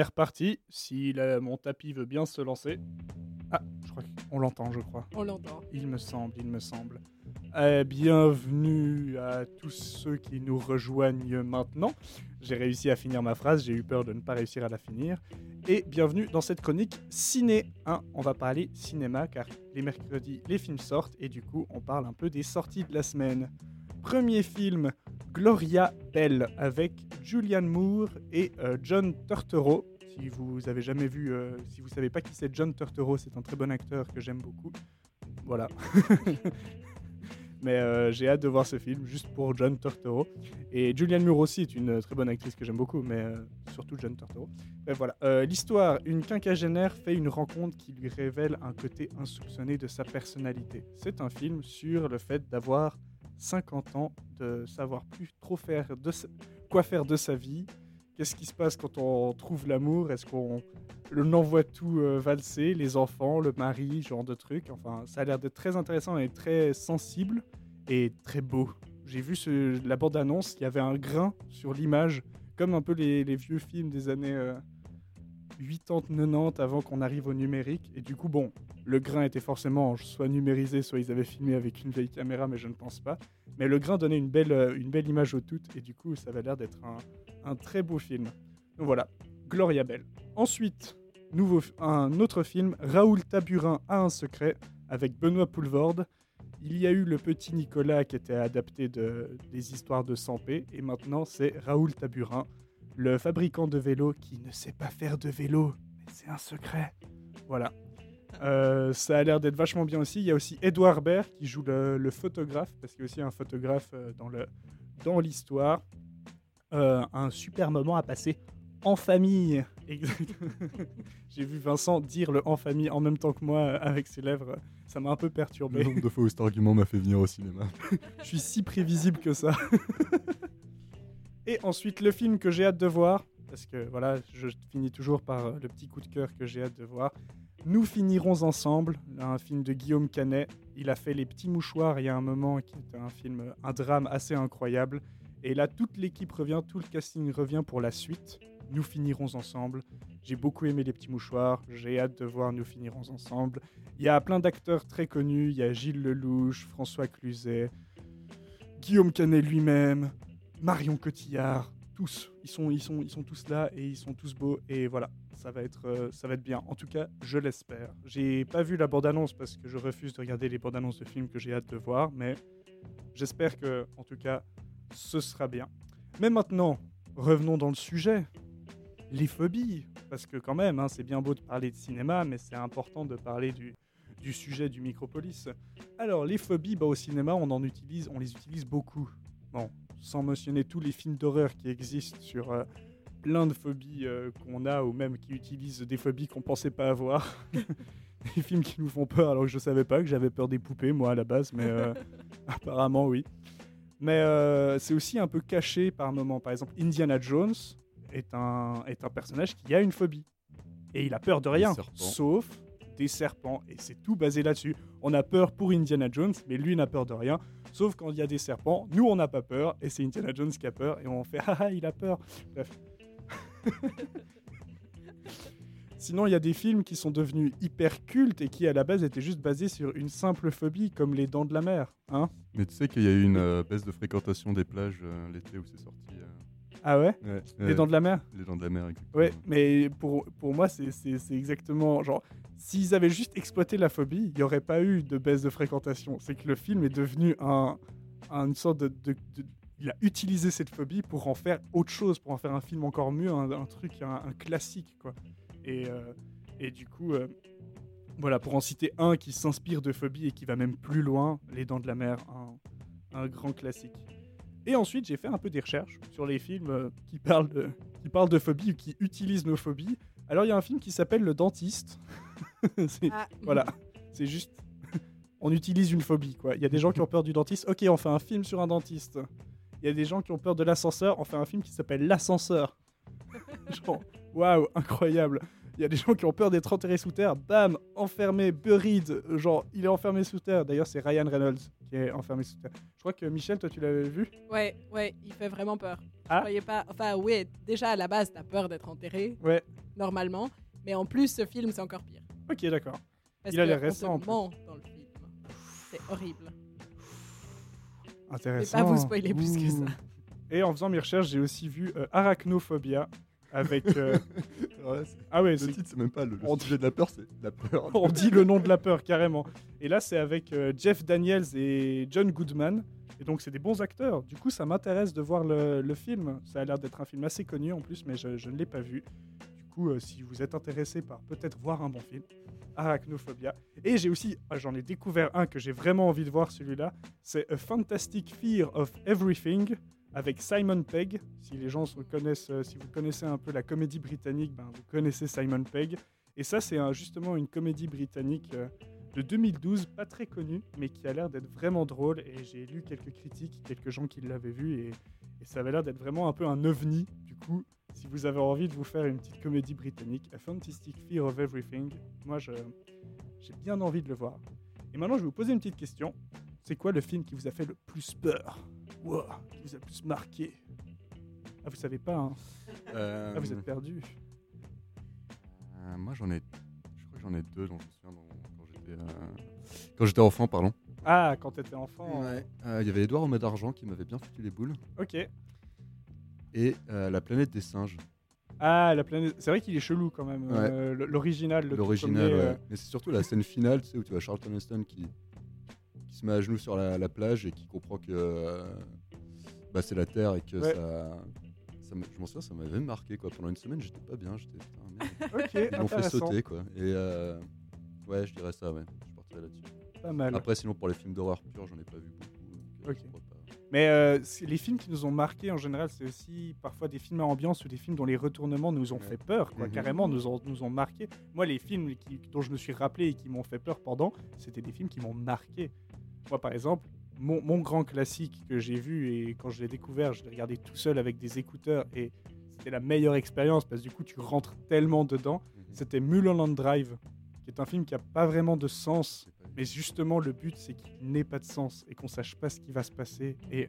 Est reparti. Si la- mon tapis veut bien se lancer. Ah, je crois qu'on l'entend, je crois. On l'entend. Il me semble, il me semble. Eh, bienvenue à tous ceux qui nous rejoignent maintenant. J'ai réussi à finir ma phrase, j'ai eu peur de ne pas réussir à la finir. Et bienvenue dans cette chronique ciné. hein. on va parler cinéma car les mercredis, les films sortent et du coup, on parle un peu des sorties de la semaine. Premier film, Gloria Bell avec Julianne Moore et euh, John Turturro. Si vous avez jamais vu, euh, si vous savez pas qui c'est John Turturro, c'est un très bon acteur que j'aime beaucoup. Voilà. Mais euh, j'ai hâte de voir ce film juste pour John Turturro. Et Julianne Moore aussi est une très bonne actrice que j'aime beaucoup, mais surtout John Turturro. Voilà. L'histoire, une quinquagénaire fait une rencontre qui lui révèle un côté insoupçonné de sa personnalité. C'est un film sur le fait d'avoir 50 ans, de savoir plus trop faire de quoi faire de sa vie. Qu'est-ce qui se passe quand on trouve l'amour? Est-ce qu'on le- envoie tout euh, valser, les enfants, le mari, genre de trucs Enfin, ça a l'air d'être très intéressant et très sensible et très beau. J'ai vu ce- la bande-annonce, il y avait un grain sur l'image, comme un peu les, les vieux films des années euh, 80-90 avant qu'on arrive au numérique. Et du coup, bon, le grain était forcément soit numérisé, soit ils avaient filmé avec une vieille caméra, mais je ne pense pas. Mais le grain donnait une belle, euh, une belle image au tout, et du coup, ça avait l'air d'être un, un très beau film. Donc voilà, Gloria Bell. Ensuite, nouveau, un autre film, Raoul Taburin a un secret, avec Benoît Poulvorde. Il y a eu le petit Nicolas qui était adapté de, des histoires de Sampé, et maintenant c'est Raoul Taburin, le fabricant de vélos qui ne sait pas faire de vélo, c'est un secret. Voilà. Euh, ça a l'air d'être vachement bien aussi. Il y a aussi Edouard Baird qui joue le, le photographe, parce qu'il y a aussi un photographe euh, dans le dans l'histoire. Euh, un super moment à passer en famille. J'ai vu Vincent dire le en famille en même temps que moi euh, avec ses lèvres. Ça m'a un peu Le perturbé. nombre de fois où cet argument m'a fait venir au cinéma. Je suis si prévisible que ça. Et ensuite, le film que j'ai hâte de voir, parce que voilà, je finis toujours par euh, le petit coup de cœur que j'ai hâte de voir. Nous finirons ensemble, un film de Guillaume Canet. Il a fait Les Petits Mouchoirs il y a un moment, qui est un film, euh, un drame assez incroyable. Et là, toute l'équipe revient, tout le casting revient pour la suite. Nous finirons ensemble. J'ai beaucoup aimé Les Petits Mouchoirs. J'ai hâte de voir Nous finirons ensemble. Il y a plein d'acteurs très connus. Il y a Gilles Lelouch, François Cluzet, Guillaume Canet lui-même, Marion Cotillard. Tous, ils sont, ils, sont, ils sont tous là et ils sont tous beaux. Et voilà, ça va être, euh, ça va être bien. En tout cas, je l'espère. J'ai pas vu la bande-annonce parce que je refuse de regarder les bandes-annonces de films que j'ai hâte de voir. Mais j'espère que, en tout cas, ce sera bien. Mais maintenant, revenons dans le sujet. Les phobies. Parce que quand même, hein, c'est bien beau de parler de cinéma, mais c'est important de parler du, du sujet du Micropolis. Alors, les phobies, bah, au cinéma, on en utilise, on les utilise beaucoup. Bon, sans mentionner tous les films d'horreur qui existent sur euh, plein de phobies euh, qu'on a, ou même qui utilisent des phobies qu'on pensait pas avoir. des films qui nous font peur, alors que je savais pas que j'avais peur des poupées, moi, à la base, mais euh, apparemment, oui. Mais euh, c'est aussi un peu caché par moments. Par exemple, Indiana Jones est un, est un personnage qui a une phobie. Et il a peur de rien, sauf des serpents. Et c'est tout basé là-dessus. On a peur pour Indiana Jones, mais lui n'a peur de rien. Sauf quand il y a des serpents, nous on n'a pas peur, et c'est Indiana Jones qui a peur, et on fait ah il a peur. Bref. Sinon, il y a des films qui sont devenus hyper cultes et qui à la base étaient juste basés sur une simple phobie, comme Les Dents de la Mer. Hein Mais tu sais qu'il y a eu une euh, baisse de fréquentation des plages euh, l'été où c'est sorti. euh, ah ouais ouais, Les Dents de la Mer Les dents de la mer, exactement. Ouais, mais pour, pour moi, c'est- c'est c'est exactement. Genre, s'ils avaient juste exploité la phobie, il n'y aurait pas eu de baisse de fréquentation. C'est que le film est devenu un, un- une sorte de, de- de- Il a utilisé cette phobie pour en faire autre chose, pour en faire un film encore mieux, un, un truc, un, un classique, quoi. Et, euh, et du coup, euh, voilà, pour en citer un qui s'inspire de phobie et qui va même plus loin, Les Dents de la Mer, un, un grand classique. Et ensuite, j'ai fait un peu des recherches sur les films euh, qui, parlent de, qui parlent de phobie ou qui utilisent nos phobies. Alors, il y a un film qui s'appelle Le Dentiste. Ah. Voilà, c'est juste. On utilise une phobie, quoi. Il y a des gens qui ont peur du dentiste. Ok, on fait un film sur un dentiste. Il y a des gens qui ont peur de l'ascenseur. On fait un film qui s'appelle L'ascenseur. Genre, waouh, incroyable. Il y a des gens qui ont peur d'être enterrés sous terre. Bam, enfermé, buried. Genre, il est enfermé sous terre. D'ailleurs, c'est Ryan Reynolds qui est enfermé sous terre. Je crois que Michel, toi, tu l'avais vu Ouais, ouais, il fait vraiment peur. Je Ah. croyais pas. Enfin, oui, déjà à la base, t'as peur d'être enterré, Ouais, normalement. Mais en plus, ce film, c'est encore pire. ok, d'accord. Parce Il a l'air récent, dans le film. C'est horrible. Je vais Intéressant. pas vous spoiler plus que ça. Et en faisant mes recherches, j'ai aussi vu euh, Arachnophobia avec. euh, Ouais, Ah ouais, le titre, c'est même pas le, le On- sujet de la peur, c'est la peur. on dit le nom de la peur carrément. Et là, c'est avec euh, Jeff Daniels et John Goodman. Et donc, c'est des bons acteurs. Du coup, ça m'intéresse de voir le, le film. Ça a l'air d'être un film assez connu en plus, mais je, je ne l'ai pas vu. Du coup, euh, si vous êtes intéressé par peut-être voir un bon film, Arachnophobia. Et j'ai aussi, ah, j'en ai découvert un que j'ai vraiment envie de voir celui-là. C'est A Fantastic Fear of Everything avec Simon Pegg. Si les gens se connaissent, euh, si vous connaissez un peu la comédie britannique, ben, vous connaissez Simon Pegg. Et ça, c'est justement une comédie britannique euh, de 2012, pas très connue, mais qui a l'air d'être vraiment drôle. Et j'ai lu quelques critiques, quelques gens qui l'avaient vu, et, et ça avait l'air d'être vraiment un peu un ovni. Du coup, si vous avez envie de vous faire une petite comédie britannique, A Fantastic Fear of Everything, moi, j'ai bien envie de le voir. Et maintenant, je vais vous poser une petite question. C'est quoi le film qui vous a fait le plus peur? Wow, Qui vous a plus marqué Ah, vous savez pas, hein Euh, Ah, vous êtes perdu. euh, moi, j'en ai. Je crois que j'en ai deux dont je me souviens quand j'étais. euh, Quand j'étais enfant, pardon. Ah, quand t'étais enfant. Ouais. Euh, Il y avait Edouard au mât d'argent qui m'avait bien foutu les boules. Ok. Et euh, La planète des singes. Ah, la planète. C'est vrai qu'il est chelou quand même. Ouais. euh, L'original, le L'original, ouais. euh, Mais c'est surtout la scène finale, tu sais, où tu vois Charlton Heston qui, qui se met à genoux sur la, la plage et qui comprend que euh, bah, c'est la Terre et que Ouais. ça. ça m'a- je m'en souviens, ça m'avait marqué quoi. Pendant une semaine, j'étais pas bien. J'étais putain, merde. Ok, Ils m'ont fait sauter quoi. Et euh, ouais, je dirais ça, ouais. Je partirais là-dessus. Pas mal. Après, sinon, pour les films d'horreur purs, j'en ai pas vu beaucoup. donc, euh, Ok. je crois pas. Mais euh, les films qui nous ont marqués en général, c'est aussi parfois des films à ambiance ou des films dont les retournements nous ont Ouais. fait peur, quoi, Mhm. carrément, nous ont, nous ont marqué. Moi, les films qui- dont je me suis rappelé et qui m'ont fait peur pendant, c'était des films qui m'ont marqué. Moi, par exemple, mon, mon grand classique que j'ai vu et quand je l'ai découvert, je l'ai regardé tout seul avec des écouteurs et c'était la meilleure expérience parce que du coup, tu rentres tellement dedans. Mhm. C'était Mulholland Drive, qui est un film qui a pas vraiment de sens. Mais justement, le but, c'est qu'il n'ait pas de sens et qu'on sache pas ce qui va se passer. Et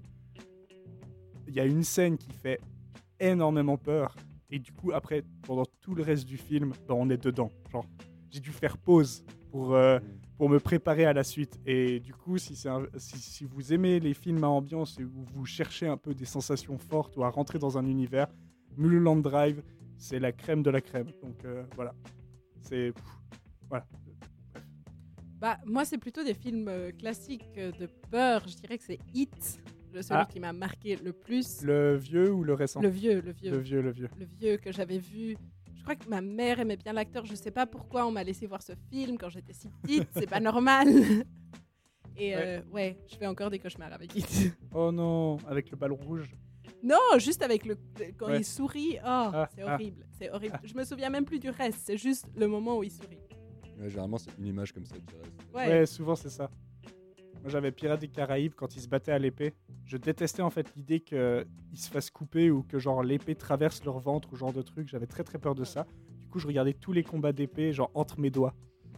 il y a une scène qui fait énormément peur. Et du coup, après, pendant tout le reste du film, ben, on est dedans. Genre, j'ai dû faire pause pour, euh, pour me préparer à la suite. Et du coup, si, un- si, si vous aimez les films à ambiance et où vous cherchez un peu des sensations fortes ou à rentrer dans un univers, Mulholland Drive, c'est la crème de la crème. Donc euh, voilà. C'est. Voilà. Bah, moi, c'est plutôt des films euh, classiques euh, de peur. Je dirais que c'est Hit, le celui Ah. qui m'a marqué le plus. Le vieux ou le récent? Le vieux, le vieux. Le vieux, le vieux. le vieux que j'avais vu. Je crois que ma mère aimait bien l'acteur. Je sais pas pourquoi on m'a laissé voir ce film quand j'étais si petite. C'est pas normal. Et euh, ouais, je fais encore des cauchemars avec It. Oh non, avec le ballon rouge. Non, juste avec le quand Ouais. il sourit. Oh, c'est ah. horrible. C'est horrible. Je me souviens même plus du reste. C'est juste le moment où il sourit. Ouais, généralement, c'est une image comme ça qui reste. Ouais. Ouais, souvent c'est ça. Moi j'avais Pirates des Caraïbes quand ils se battaient à l'épée. Je détestais en fait l'idée qu'ils se fassent couper ou que genre l'épée traverse leur ventre ou genre de truc. J'avais très très peur de ça. Du coup, je regardais tous les combats d'épée genre entre mes doigts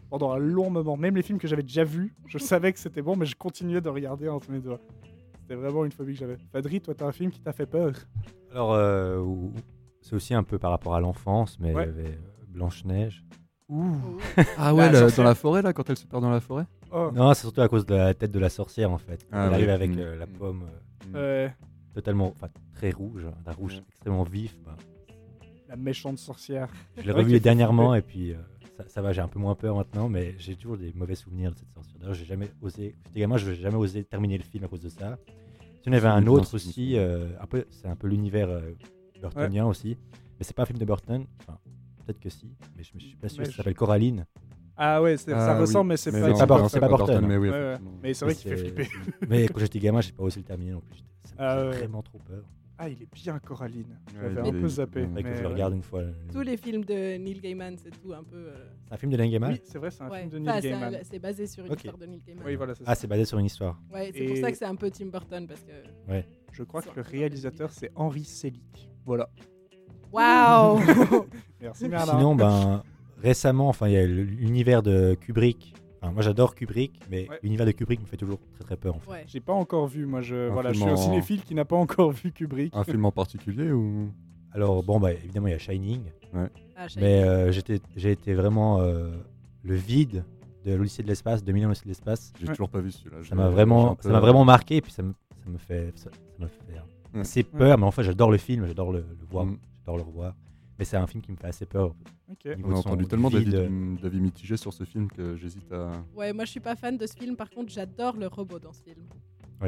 pendant un long moment. Même les films que j'avais déjà vus, je savais que c'était bon, mais je continuais de regarder entre mes doigts. C'était vraiment une phobie que j'avais. Fadri, toi, t'as un film qui t'a fait peur? Alors, euh, c'est aussi un peu par rapport à l'enfance, mais Ouais. il y avait Blanche-Neige. Ouh. Ah ouais, la dans la forêt là, quand elle se perd dans la forêt? Oh. Non, c'est surtout à cause de la tête de la sorcière, en fait. Ah Elle ouais. arrive avec Mm. euh, la Mm. pomme euh, Euh, totalement, enfin, très rouge, hein, d'un rouge Ouais. extrêmement vif. bah, la méchante sorcière. je l'ai C'est vrai revu qu'elle fait dernièrement, et puis euh, ça, ça va, j'ai un peu moins peur maintenant, mais j'ai toujours des mauvais souvenirs de cette sorcière. D'ailleurs, j'ai jamais osé, j'étais gamin, je n'ai jamais osé terminer le film à cause de ça. Il y en avait un autre aussi, euh, un peu, c'est un peu l'univers euh, burtonien aussi, mais c'est pas un film de Burton, enfin, peut-être que si, mais je ne suis pas sûr. Mais Ça je- s'appelle Coraline. Ah ouais, c'est- ça Ah oui. ressemble, mais c'est Mais pas. non, c'est pas c'est Burton, mais oui, Ouais, ouais. effectivement. Mais c'est vrai qu'il fait c'est- flipper. Mais quand j'étais gamin, j'ai pas osé le terminer non plus. Ça me Ah faisait ouais. vraiment trop peur. Ah, il est bien Coraline. Ouais, J'avais il un est- peu zappé. ouais. Que mais je le ouais. regarde une fois. Tous les films de Neil Gaiman, c'est tout un peu. euh, C'est un film de Neil Gaiman Oui, c'est vrai, c'est un ouais. film de Enfin, Neil c'est Gaiman. c'est basé sur une Ok. histoire de Neil Gaiman. Oui, voilà, c'est Ah, ça. c'est basé sur une histoire. Ouais, c'est pour Et- ça que c'est un peu Tim Burton parce que. Je crois que le réalisateur, c'est Henri Selick. Voilà. Waouh Merci Merlin. Sinon, ben, récemment, enfin, il y a l'univers de Kubrick, Enfin, moi j'adore Kubrick, mais Ouais. l'univers de Kubrick me fait toujours très très peur en fait. Ouais. J'ai pas encore vu, moi je, Un voilà, je film suis un en- cinéphile qui n'a pas encore vu Kubrick. Un film en particulier ou? Alors bon bah évidemment il y a Shining, Ah, je mais euh, j'ai été vraiment euh, le vide de l'Odyssée de l'espace, de Millions l'Odyssée de l'espace. J'ai Ouais. toujours pas vu celui-là. Ça m'a vraiment peu- ça m'a vraiment marqué et puis ça me ça me fait ça, ça me fait Ouais. assez peur, mais en fait j'adore le film, j'adore le, le voir, Mm. j'adore le revoir. Mais c'est un film qui me fait assez peur. Ok. au niveau On a entendu du tellement d'avis mitigés sur ce film que j'hésite à. Ouais, moi je suis pas fan de ce film. Par contre, j'adore le robot dans ce film.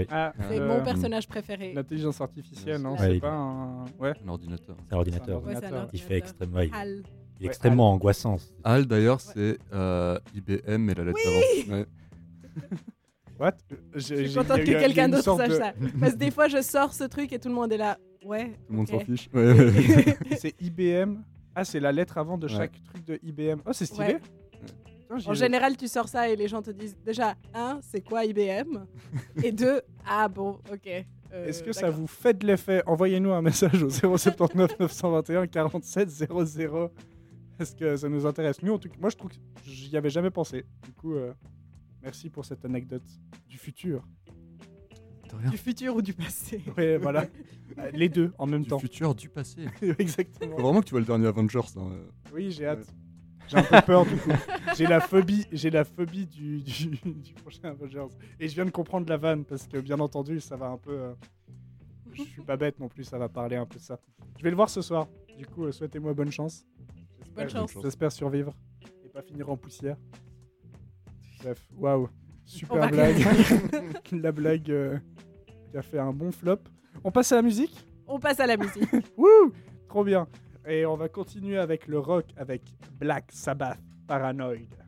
Ah, C'est euh, mon personnage préféré. L'intelligence artificielle, non Ouais, C'est il- pas un. Ouais. Un ordinateur. C'est un ordinateur. Ouais. Il fait extrêmement, ouais, il- Hal. il est Ouais, extrêmement angoissant. HAL d'ailleurs, c'est euh, IBM et la lettre Oui avant. Ouais. What? Je suis contente que quelqu'un d'autre sache ça. Parce que des fois, je sors ce truc et tout le monde est là. Ouais. Tout le monde s'en fiche. Ouais. C'est IBM. Ah, c'est la lettre avant de Ouais. chaque truc de IBM. Oh, c'est stylé. Putain, En général, tu sors ça et les gens te disent déjà, un, c'est quoi IBM Et deux, ah bon, ok. euh, Est-ce que ça vous fait de l'effet? Envoyez-nous un message au 079 921 47 00. Est-ce que ça nous intéresse? Nous, en tout cas, moi, je trouve que j'y avais jamais pensé. Du coup, euh, merci pour cette anecdote du futur. Du futur ou du passé Ouais, voilà. Les deux en même Du temps. futur, du passé. Exactement. Faut vraiment que tu vois le dernier Avengers. hein. Oui, j'ai hâte. J'ai un peu peur du coup. J'ai la phobie, j'ai la phobie du, du, du prochain Avengers. Et je viens de comprendre la vanne parce que bien entendu, ça va un peu. euh, Je suis pas bête non plus, ça va parler un peu de ça. Je vais le voir ce soir. Du coup, euh, souhaitez-moi bonne chance. Bonne chance. J'espère survivre et pas finir en poussière. Bref, waouh, super blague. la blague euh, qui a fait un bon flop. On passe à la musique On passe à la musique. Wouh Trop bien. Et on va continuer avec le rock avec Black Sabbath Paranoid.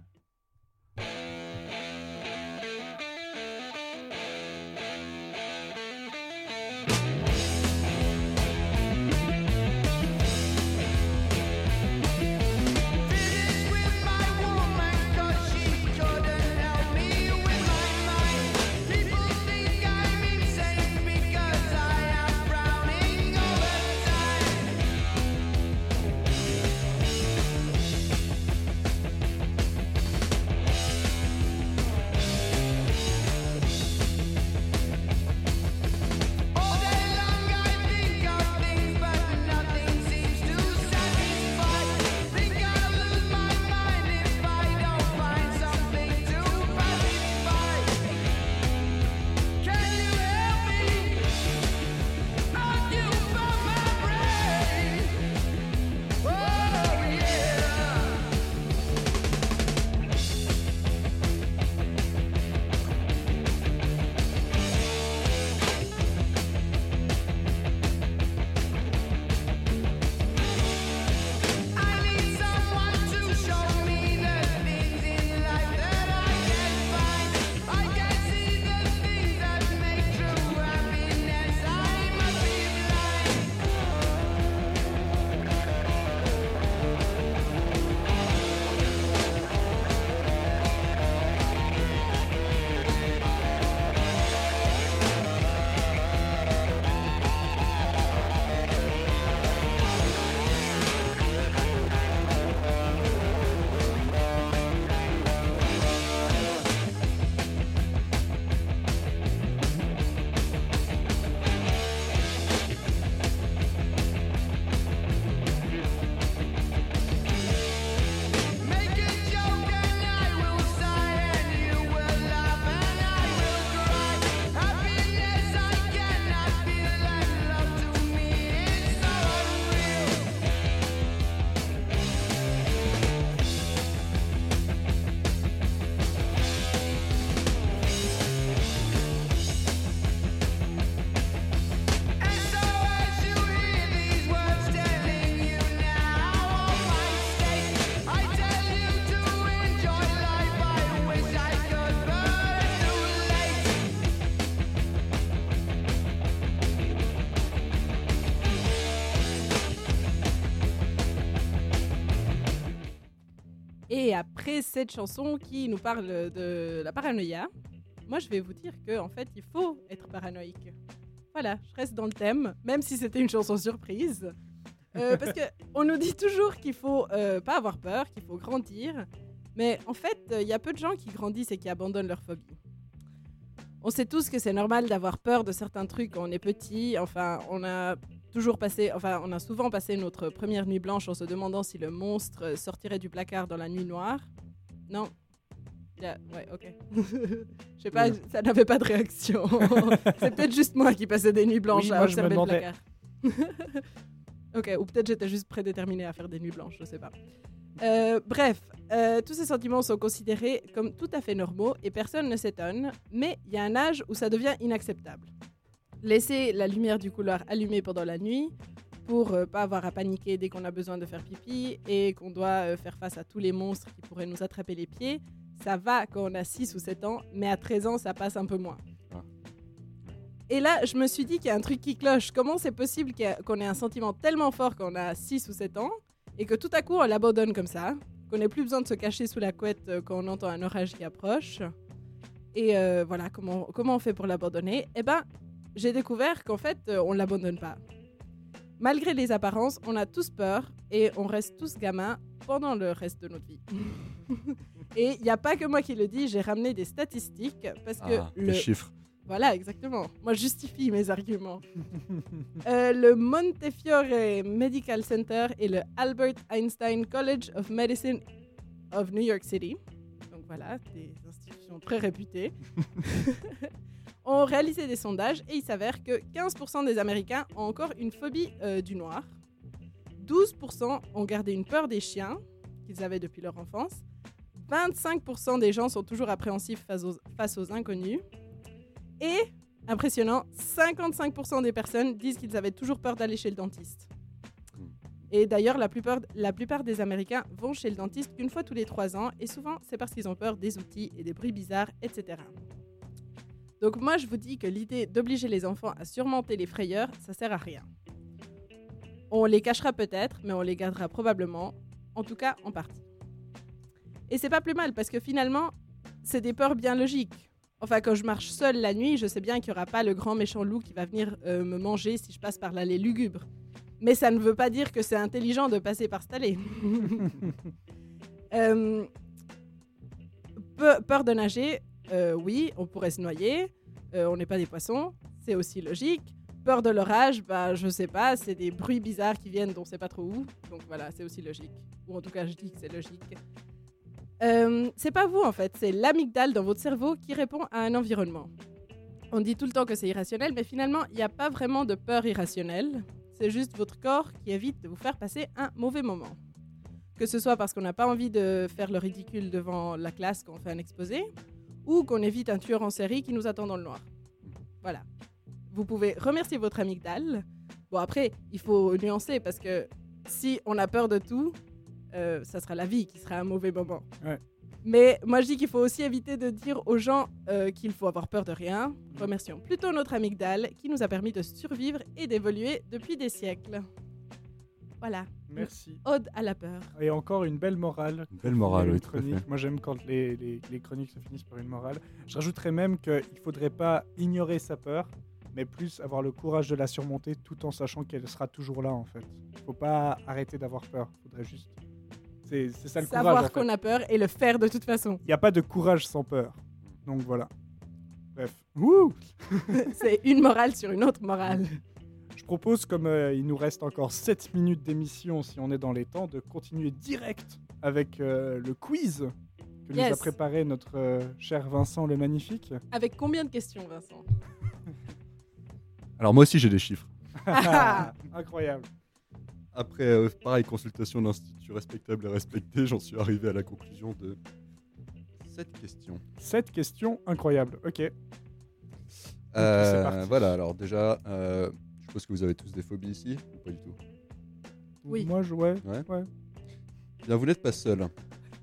Après cette chanson qui nous parle de la paranoïa, moi je vais vous dire que en fait il faut être paranoïque. Voilà, je reste dans le thème, même si c'était une chanson surprise. Euh, parce que on nous dit toujours qu'il faut euh, pas avoir peur, qu'il faut grandir. Mais en fait, euh, il y a peu de gens qui grandissent et qui abandonnent leur phobie. On sait tous que c'est normal d'avoir peur de certains trucs quand on est petit. Enfin, on a toujours passé, enfin, on a souvent passé notre première nuit blanche en se demandant si le monstre sortirait du placard dans la nuit noire. Non Yeah, Ouais, ok. Je sais pas, ça n'avait pas de réaction. c'est peut-être juste moi qui passais des nuits blanches Oui, à moi, observer le placard. ok, ou peut-être j'étais juste prédéterminée à faire des nuits blanches, je sais pas. Euh, bref, euh, tous ces sentiments sont considérés comme tout à fait normaux et personne ne s'étonne, mais il y a un âge où ça devient inacceptable. Laisser la lumière du couloir allumée pendant la nuit pour euh, pas avoir à paniquer dès qu'on a besoin de faire pipi et qu'on doit euh, faire face à tous les monstres qui pourraient nous attraper les pieds, ça va quand on a 6 ou 7 ans, mais à 13 ans, ça passe un peu moins. Ah. Et là, je me suis dit qu'il y a un truc qui cloche. Comment c'est possible qu'on ait un sentiment tellement fort quand on a 6 ou 7 ans et que tout à coup on l'abandonne comme ça, qu'on n'ait plus besoin de se cacher sous la couette euh, quand on entend un orage qui approche? Et euh, voilà, comment, comment on fait pour l'abandonner? Eh ben, j'ai découvert qu'en fait, euh, on ne l'abandonne pas. Malgré les apparences, on a tous peur et on reste tous gamins pendant le reste de notre vie. et il n'y a pas que moi qui le dis, j'ai ramené des statistiques parce que Ah, le, les chiffres. voilà, exactement. Moi, je justifie mes arguments. Euh, le Montefiore Medical Center et le Albert Einstein College of Medicine of New York City, donc voilà, des institutions très réputées, ont réalisé des sondages et il s'avère que 15% des Américains ont encore une phobie euh, du noir. 12% ont gardé une peur des chiens qu'ils avaient depuis leur enfance. 25% des gens sont toujours appréhensifs face aux, face aux inconnus. Et, impressionnant, 55% des personnes disent qu'ils avaient toujours peur d'aller chez le dentiste. Et d'ailleurs, la plupart, la plupart des Américains vont chez le dentiste qu'une fois tous les trois ans, et souvent c'est parce qu'ils ont peur des outils et des bruits bizarres, etc. Donc moi, je vous dis que l'idée d'obliger les enfants à surmonter les frayeurs, ça sert à rien. On les cachera peut-être, mais on les gardera probablement, en tout cas en partie. Et c'est pas plus mal, parce que finalement, c'est des peurs bien logiques. Enfin, quand je marche seule la nuit, je sais bien qu'il n'y aura pas le grand méchant loup qui va venir euh, me manger si je passe par l'allée lugubre. Mais ça ne veut pas dire que c'est intelligent de passer par cette allée. Euh, pe- peur de nager, euh, oui, on pourrait se noyer. Euh, on n'est pas des poissons, c'est aussi logique. Peur de l'orage, bah, je sais pas, c'est des bruits bizarres qui viennent d'on sait pas trop où. Donc voilà, c'est aussi logique. Ou en tout cas, je dis que c'est logique. Euh, c'est pas vous en fait, c'est l'amygdale dans votre cerveau qui répond à un environnement. On dit tout le temps que c'est irrationnel, mais finalement, il n'y a pas vraiment de peur irrationnelle. C'est juste votre corps qui évite de vous faire passer un mauvais moment. Que ce soit parce qu'on n'a pas envie de faire le ridicule devant la classe quand on fait un exposé, ou qu'on évite un tueur en série qui nous attend dans le noir. Voilà. Vous pouvez remercier votre amygdale. Bon, après, il faut nuancer parce que si on a peur de tout, euh, ça sera la vie qui sera un mauvais moment. Ouais. Mais moi, je dis qu'il faut aussi éviter de dire aux gens euh, qu'il faut avoir peur de rien. Remercions plutôt notre amygdale qui nous a permis de survivre et d'évoluer depuis des siècles. Voilà. Merci. Ode à la peur. Et encore une belle morale. Une belle morale, oui, tout à chronique. fait. Moi, j'aime quand les, les- les chroniques se finissent par une morale. Je rajouterais même qu'il ne faudrait pas ignorer sa peur, mais plus avoir le courage de la surmonter tout en sachant qu'elle sera toujours là, en fait. Il faut pas arrêter d'avoir peur. Il faudrait juste. C'est c'est ça le Savoir courage. en qu'on fait. a peur et le faire de toute façon. Il n'y a pas de courage sans peur. Donc voilà. Bref. Wouh C'est une morale sur une autre morale. Je propose, comme euh, il nous reste encore 7 minutes d'émission, si on est dans les temps, de continuer direct avec euh, le quiz que nous a Yes. préparé notre euh, cher Vincent le Magnifique. Avec combien de questions, Vincent? Alors moi aussi j'ai des chiffres. Incroyable. Après, euh, pareil, consultation d'instituts respectables et respectés, j'en suis arrivé à la conclusion de cette question. 7 questions incroyables. Ok. Euh, voilà, alors déjà, euh, suppose que vous avez tous des phobies ici, ou pas du tout Oui. Moi, je. Ouais. Ouais. ouais. Bien, vous n'êtes pas seul.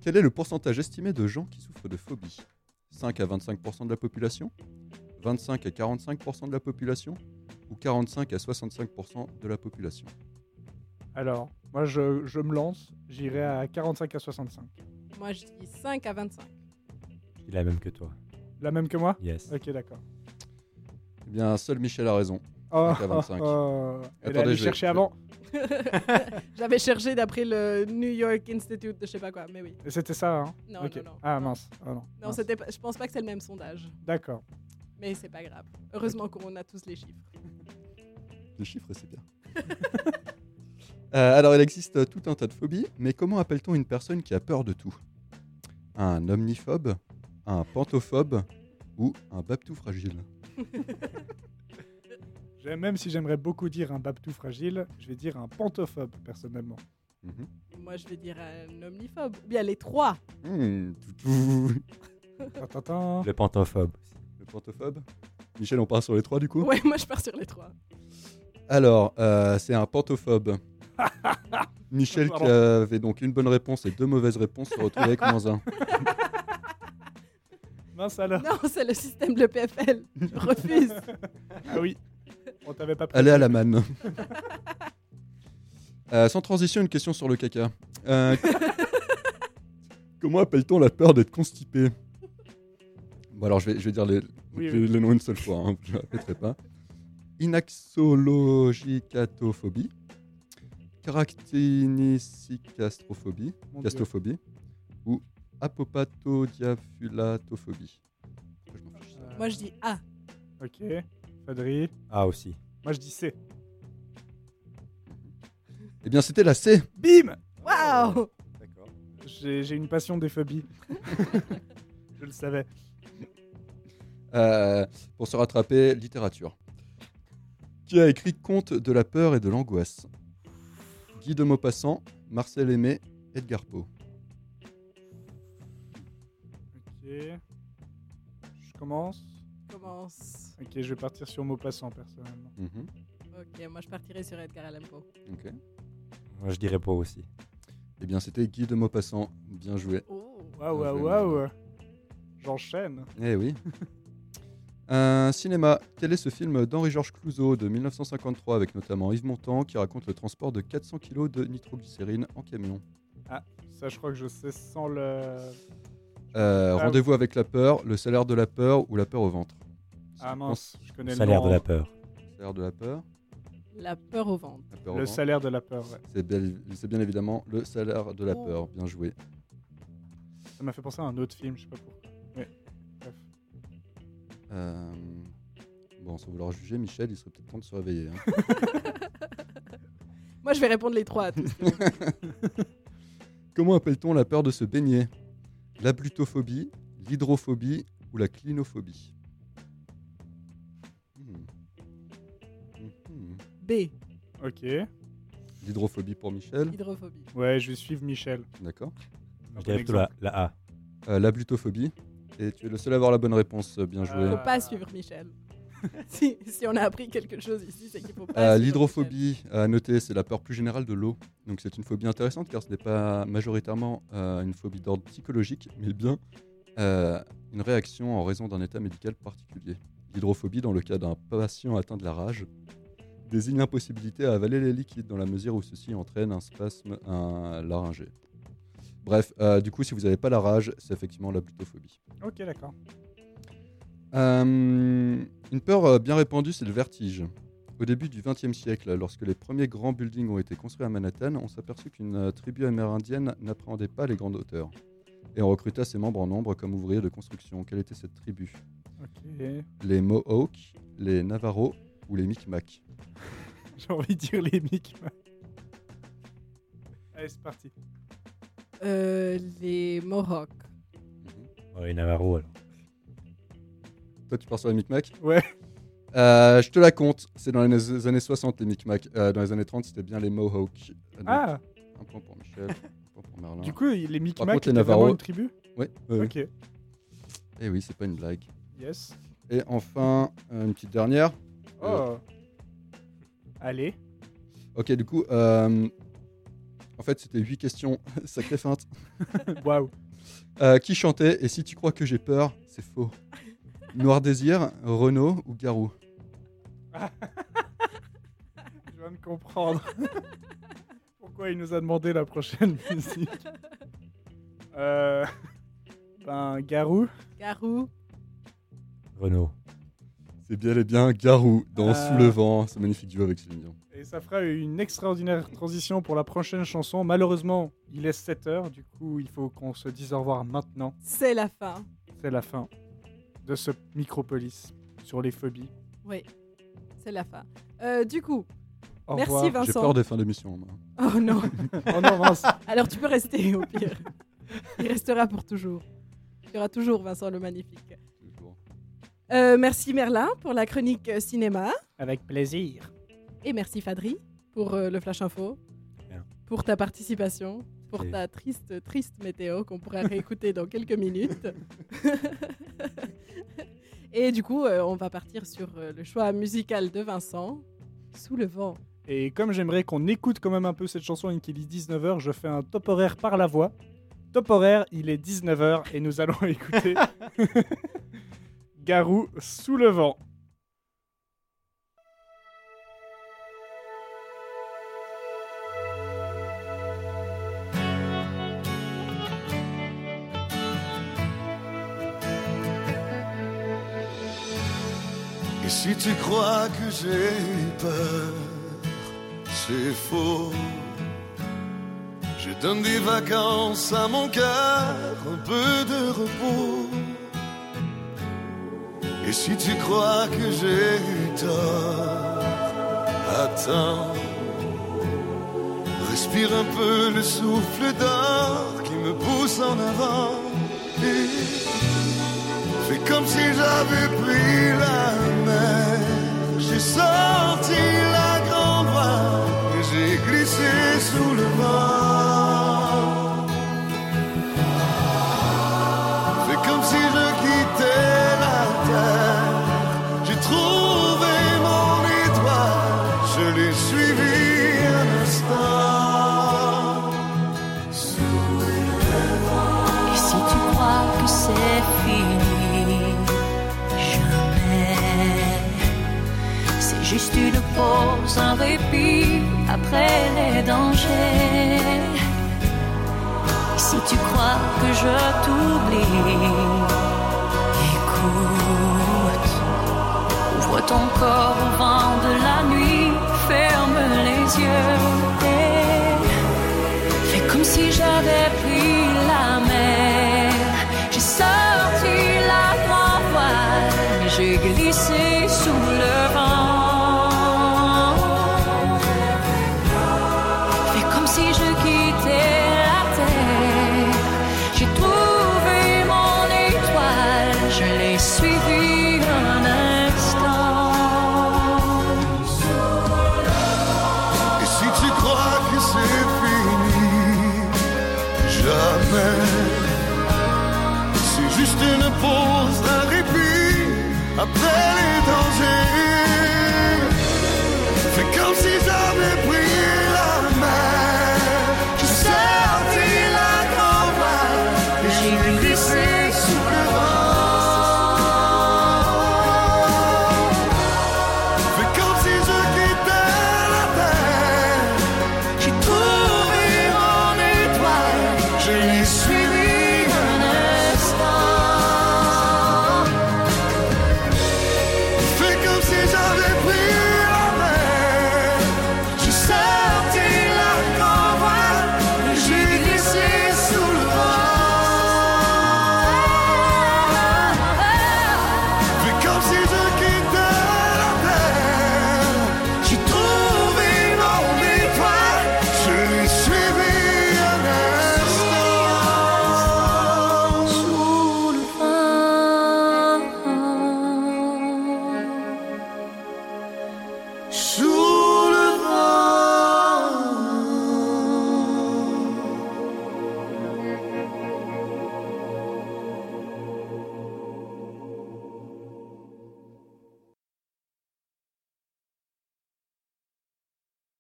Quel est le pourcentage estimé de gens qui souffrent de phobie 5 à 25% de la population? 25 à 45% de la population? Ou 45 à 65% de la population? Alors, moi, je, je me lance. J'irai à 45 à 65. Moi, je dis 5 à 25. Il est la même que toi. La même que moi? Yes. Ok, d'accord. Eh bien, seul Michel a raison. Oh, 5 à 25. oh, Elle est Attendez, allée je vais- chercher je- avant. J'avais cherché d'après le New York Institute de je sais pas quoi, mais oui. Et C'était ça, hein? Non, Ok. non, non. Ah mince. Ah, non. Non, Mince. c'était pas- je pense pas que c'est le même sondage. D'accord. Mais c'est pas grave. Heureusement qu'on a tous les chiffres. Les chiffres, c'est bien. Euh, alors, il existe tout un tas de phobies, mais comment appelle-t-on une personne qui a peur de tout? Un omniphobe Un pantophobe Ou un baptou fragile? Même si j'aimerais beaucoup dire un babtou fragile, je vais dire un pantophobe, personnellement. Mhm. Moi, je vais dire un omniphobe. Bien les trois. Tintin. Le pantophobe. Le pantophobe? Michel, on part sur les trois du coup? Ouais, moi, je pars sur les trois. Alors, euh, c'est un pantophobe. Michel, qui avait donc une bonne réponse et deux mauvaises réponses, se retrouve avec moins un. Mince alors. Non, c'est le système de l'EPFL. Je refuse. Ah oui. On t'avait pas. Allez à la manne. Euh, sans transition, une question sur le caca. Euh, comment appelle-t-on la peur d'être constipé? Bon, alors je vais, je vais dire les, Oui, les noms une seule fois, hein, je ne répéterai pas. Inaxologicatophobie, Dieu. castrophobie ou. Euh, Moi, je dis A. Ok. Fadri. Ah, aussi. Moi, je dis C. Eh bien, c'était la C. Bim Waouh D'accord. J'ai j'ai une passion des phobies. je le savais. Euh, pour se rattraper, littérature. Qui a écrit Conte de la peur et de l'angoisse? Guy de Maupassant, Marcel Aimé, Edgar Poe. Ok. Je commence. Commence. Ok, je vais partir sur mot passant, personnellement. Mhm, Ok, moi, je partirai sur Edgar Allan Poe. ok. Moi, je dirais pas aussi. Eh bien, c'était Guy de Maupassant. Bien joué. Oh. Waouh, Bien waouh, joué, waouh. J'enchaîne. Eh oui. Un cinéma. Quel est ce film d'Henri-Georges Clouzot de 1953 avec notamment Yves Montand qui raconte le transport de 400 kg de nitroglycérine en camion? Ça, je crois que je sais sans le. Euh, Ah, Rendez-vous avec la peur, le salaire de la peur ou la peur au ventre? Ah mince, je connais le Salaire nom de la peur. Salaire de la peur, La peur au ventre. la peur au Le ventre. salaire de la peur, ouais. C'est bien, c'est bien évidemment le salaire de la Oh. peur. Bien joué. Ça m'a fait penser à un autre film, je sais pas pourquoi. Euh, Bon, sans vouloir juger, Michel, il serait peut-être temps de se réveiller. hein. Moi, je vais répondre les trois à tous. Comment appelle-t-on la peur de se baigner? La blutophobie, l'hydrophobie ou la clinophobie? B. Ok. L'hydrophobie pour Michel, Hydrophobie. Ouais, je vais suivre Michel. d'accord. Je bon dirais plutôt la, la A. Euh, la blutophobie, et tu es le seul à avoir la bonne réponse. Bien joué. Euh, Faut pas suivre Michel. si, si on a appris quelque chose ici, c'est qu'il faut pas. Euh, suivre L'hydrophobie, à noter, c'est la peur plus générale de l'eau. Donc c'est une phobie intéressante car ce n'est pas majoritairement euh, une phobie d'ordre psychologique, mais bien euh, une réaction en raison d'un état médical particulier. L'hydrophobie, dans le cas d'un patient atteint de la rage, désigne l'impossibilité à avaler les liquides dans la mesure où ceci entraîne un spasme un laryngé. Bref, euh, du coup, si vous n'avez pas la rage, c'est effectivement la blutophobie. Ok, d'accord. Euh, une peur euh, bien répandue, c'est le vertige. Au début du XXe siècle, lorsque les premiers grands buildings ont été construits à Manhattan, on s'aperçut qu'une tribu amérindienne n'appréhendait pas les grandes hauteurs. Et on recruta ses membres en nombre comme ouvriers de construction. Quelle était cette tribu? Les Mohawks, les Navajo ou les Micmacs J'ai envie de dire les mics. Allez, c'est parti. Euh, les Mohawks. Ouais, Navarro, alors. Toi, tu pars sur les Micmacs Ouais. Euh, je te la compte. C'est dans les années 60, les Micmacs. Euh, dans les années 30, c'était bien les Mohawks. Donc, Ah, Un point pour Michel, un point pour Merlin. du coup, les Micmacs les étaient vraiment une tribu? Ouais. Ok. Eh oui, c'est pas une blague. Yes. Et enfin, une petite dernière. Oh. Allez. Ok, du coup, euh, en fait, c'était 8 questions. Sacrée feinte. Waouh. Euh, qui chantait Et si tu crois que j'ai peur, c'est faux. Noir Désir, Renault ou Garou? Je viens de comprendre. Pourquoi il nous a demandé la prochaine musique? Euh... Ben, Garou? Garou. Renault. C'est bien et bien Garou dans Ah. Sous le vent, ce magnifique duo avec Céline Dion. Et ça fera une extraordinaire transition pour la prochaine chanson. Malheureusement, il est 7 heures, du coup, il faut qu'on se dise au revoir maintenant. C'est la fin. C'est la fin de ce Micropolis sur les phobies. Oui, c'est la fin. Euh, du coup, Au merci revoir. J'ai Vincent. peur des fins d'émission. moi. Oh non. Oh non. Alors tu peux rester au pire. Il restera pour toujours. Il y aura toujours Vincent le Magnifique. Euh, merci Merlin pour la chronique euh, cinéma. Avec plaisir. Et merci Fadri pour euh, le Flash Info. Rien. Pour ta participation. Pour Et- ta triste, triste météo qu'on pourra réécouter dans quelques minutes. Et du coup, euh, on va partir sur euh, le choix musical de Vincent, Sous le vent. Et comme j'aimerais qu'on écoute quand même un peu cette chanson et qu'il est 19h, je fais un top horaire par la voix. Top horaire, il est 19h et nous allons écouter Garou sous le vent. Et si tu crois que j'ai eu peur, c'est faux. Je donne des vacances à mon cœur, un peu de repos. Et si tu crois que j'ai eu tort, attends. Respire un peu le souffle d'or qui me pousse en avant. Et Fais comme si j'avais pris la mer. J'ai sorti la grande voile et j'ai glissé sous le vent. Un répit après les dangers. Si tu crois que je t'oublie, écoute. Ouvre ton corps au vent de la nuit, ferme les yeux et Fais comme si j'avais pris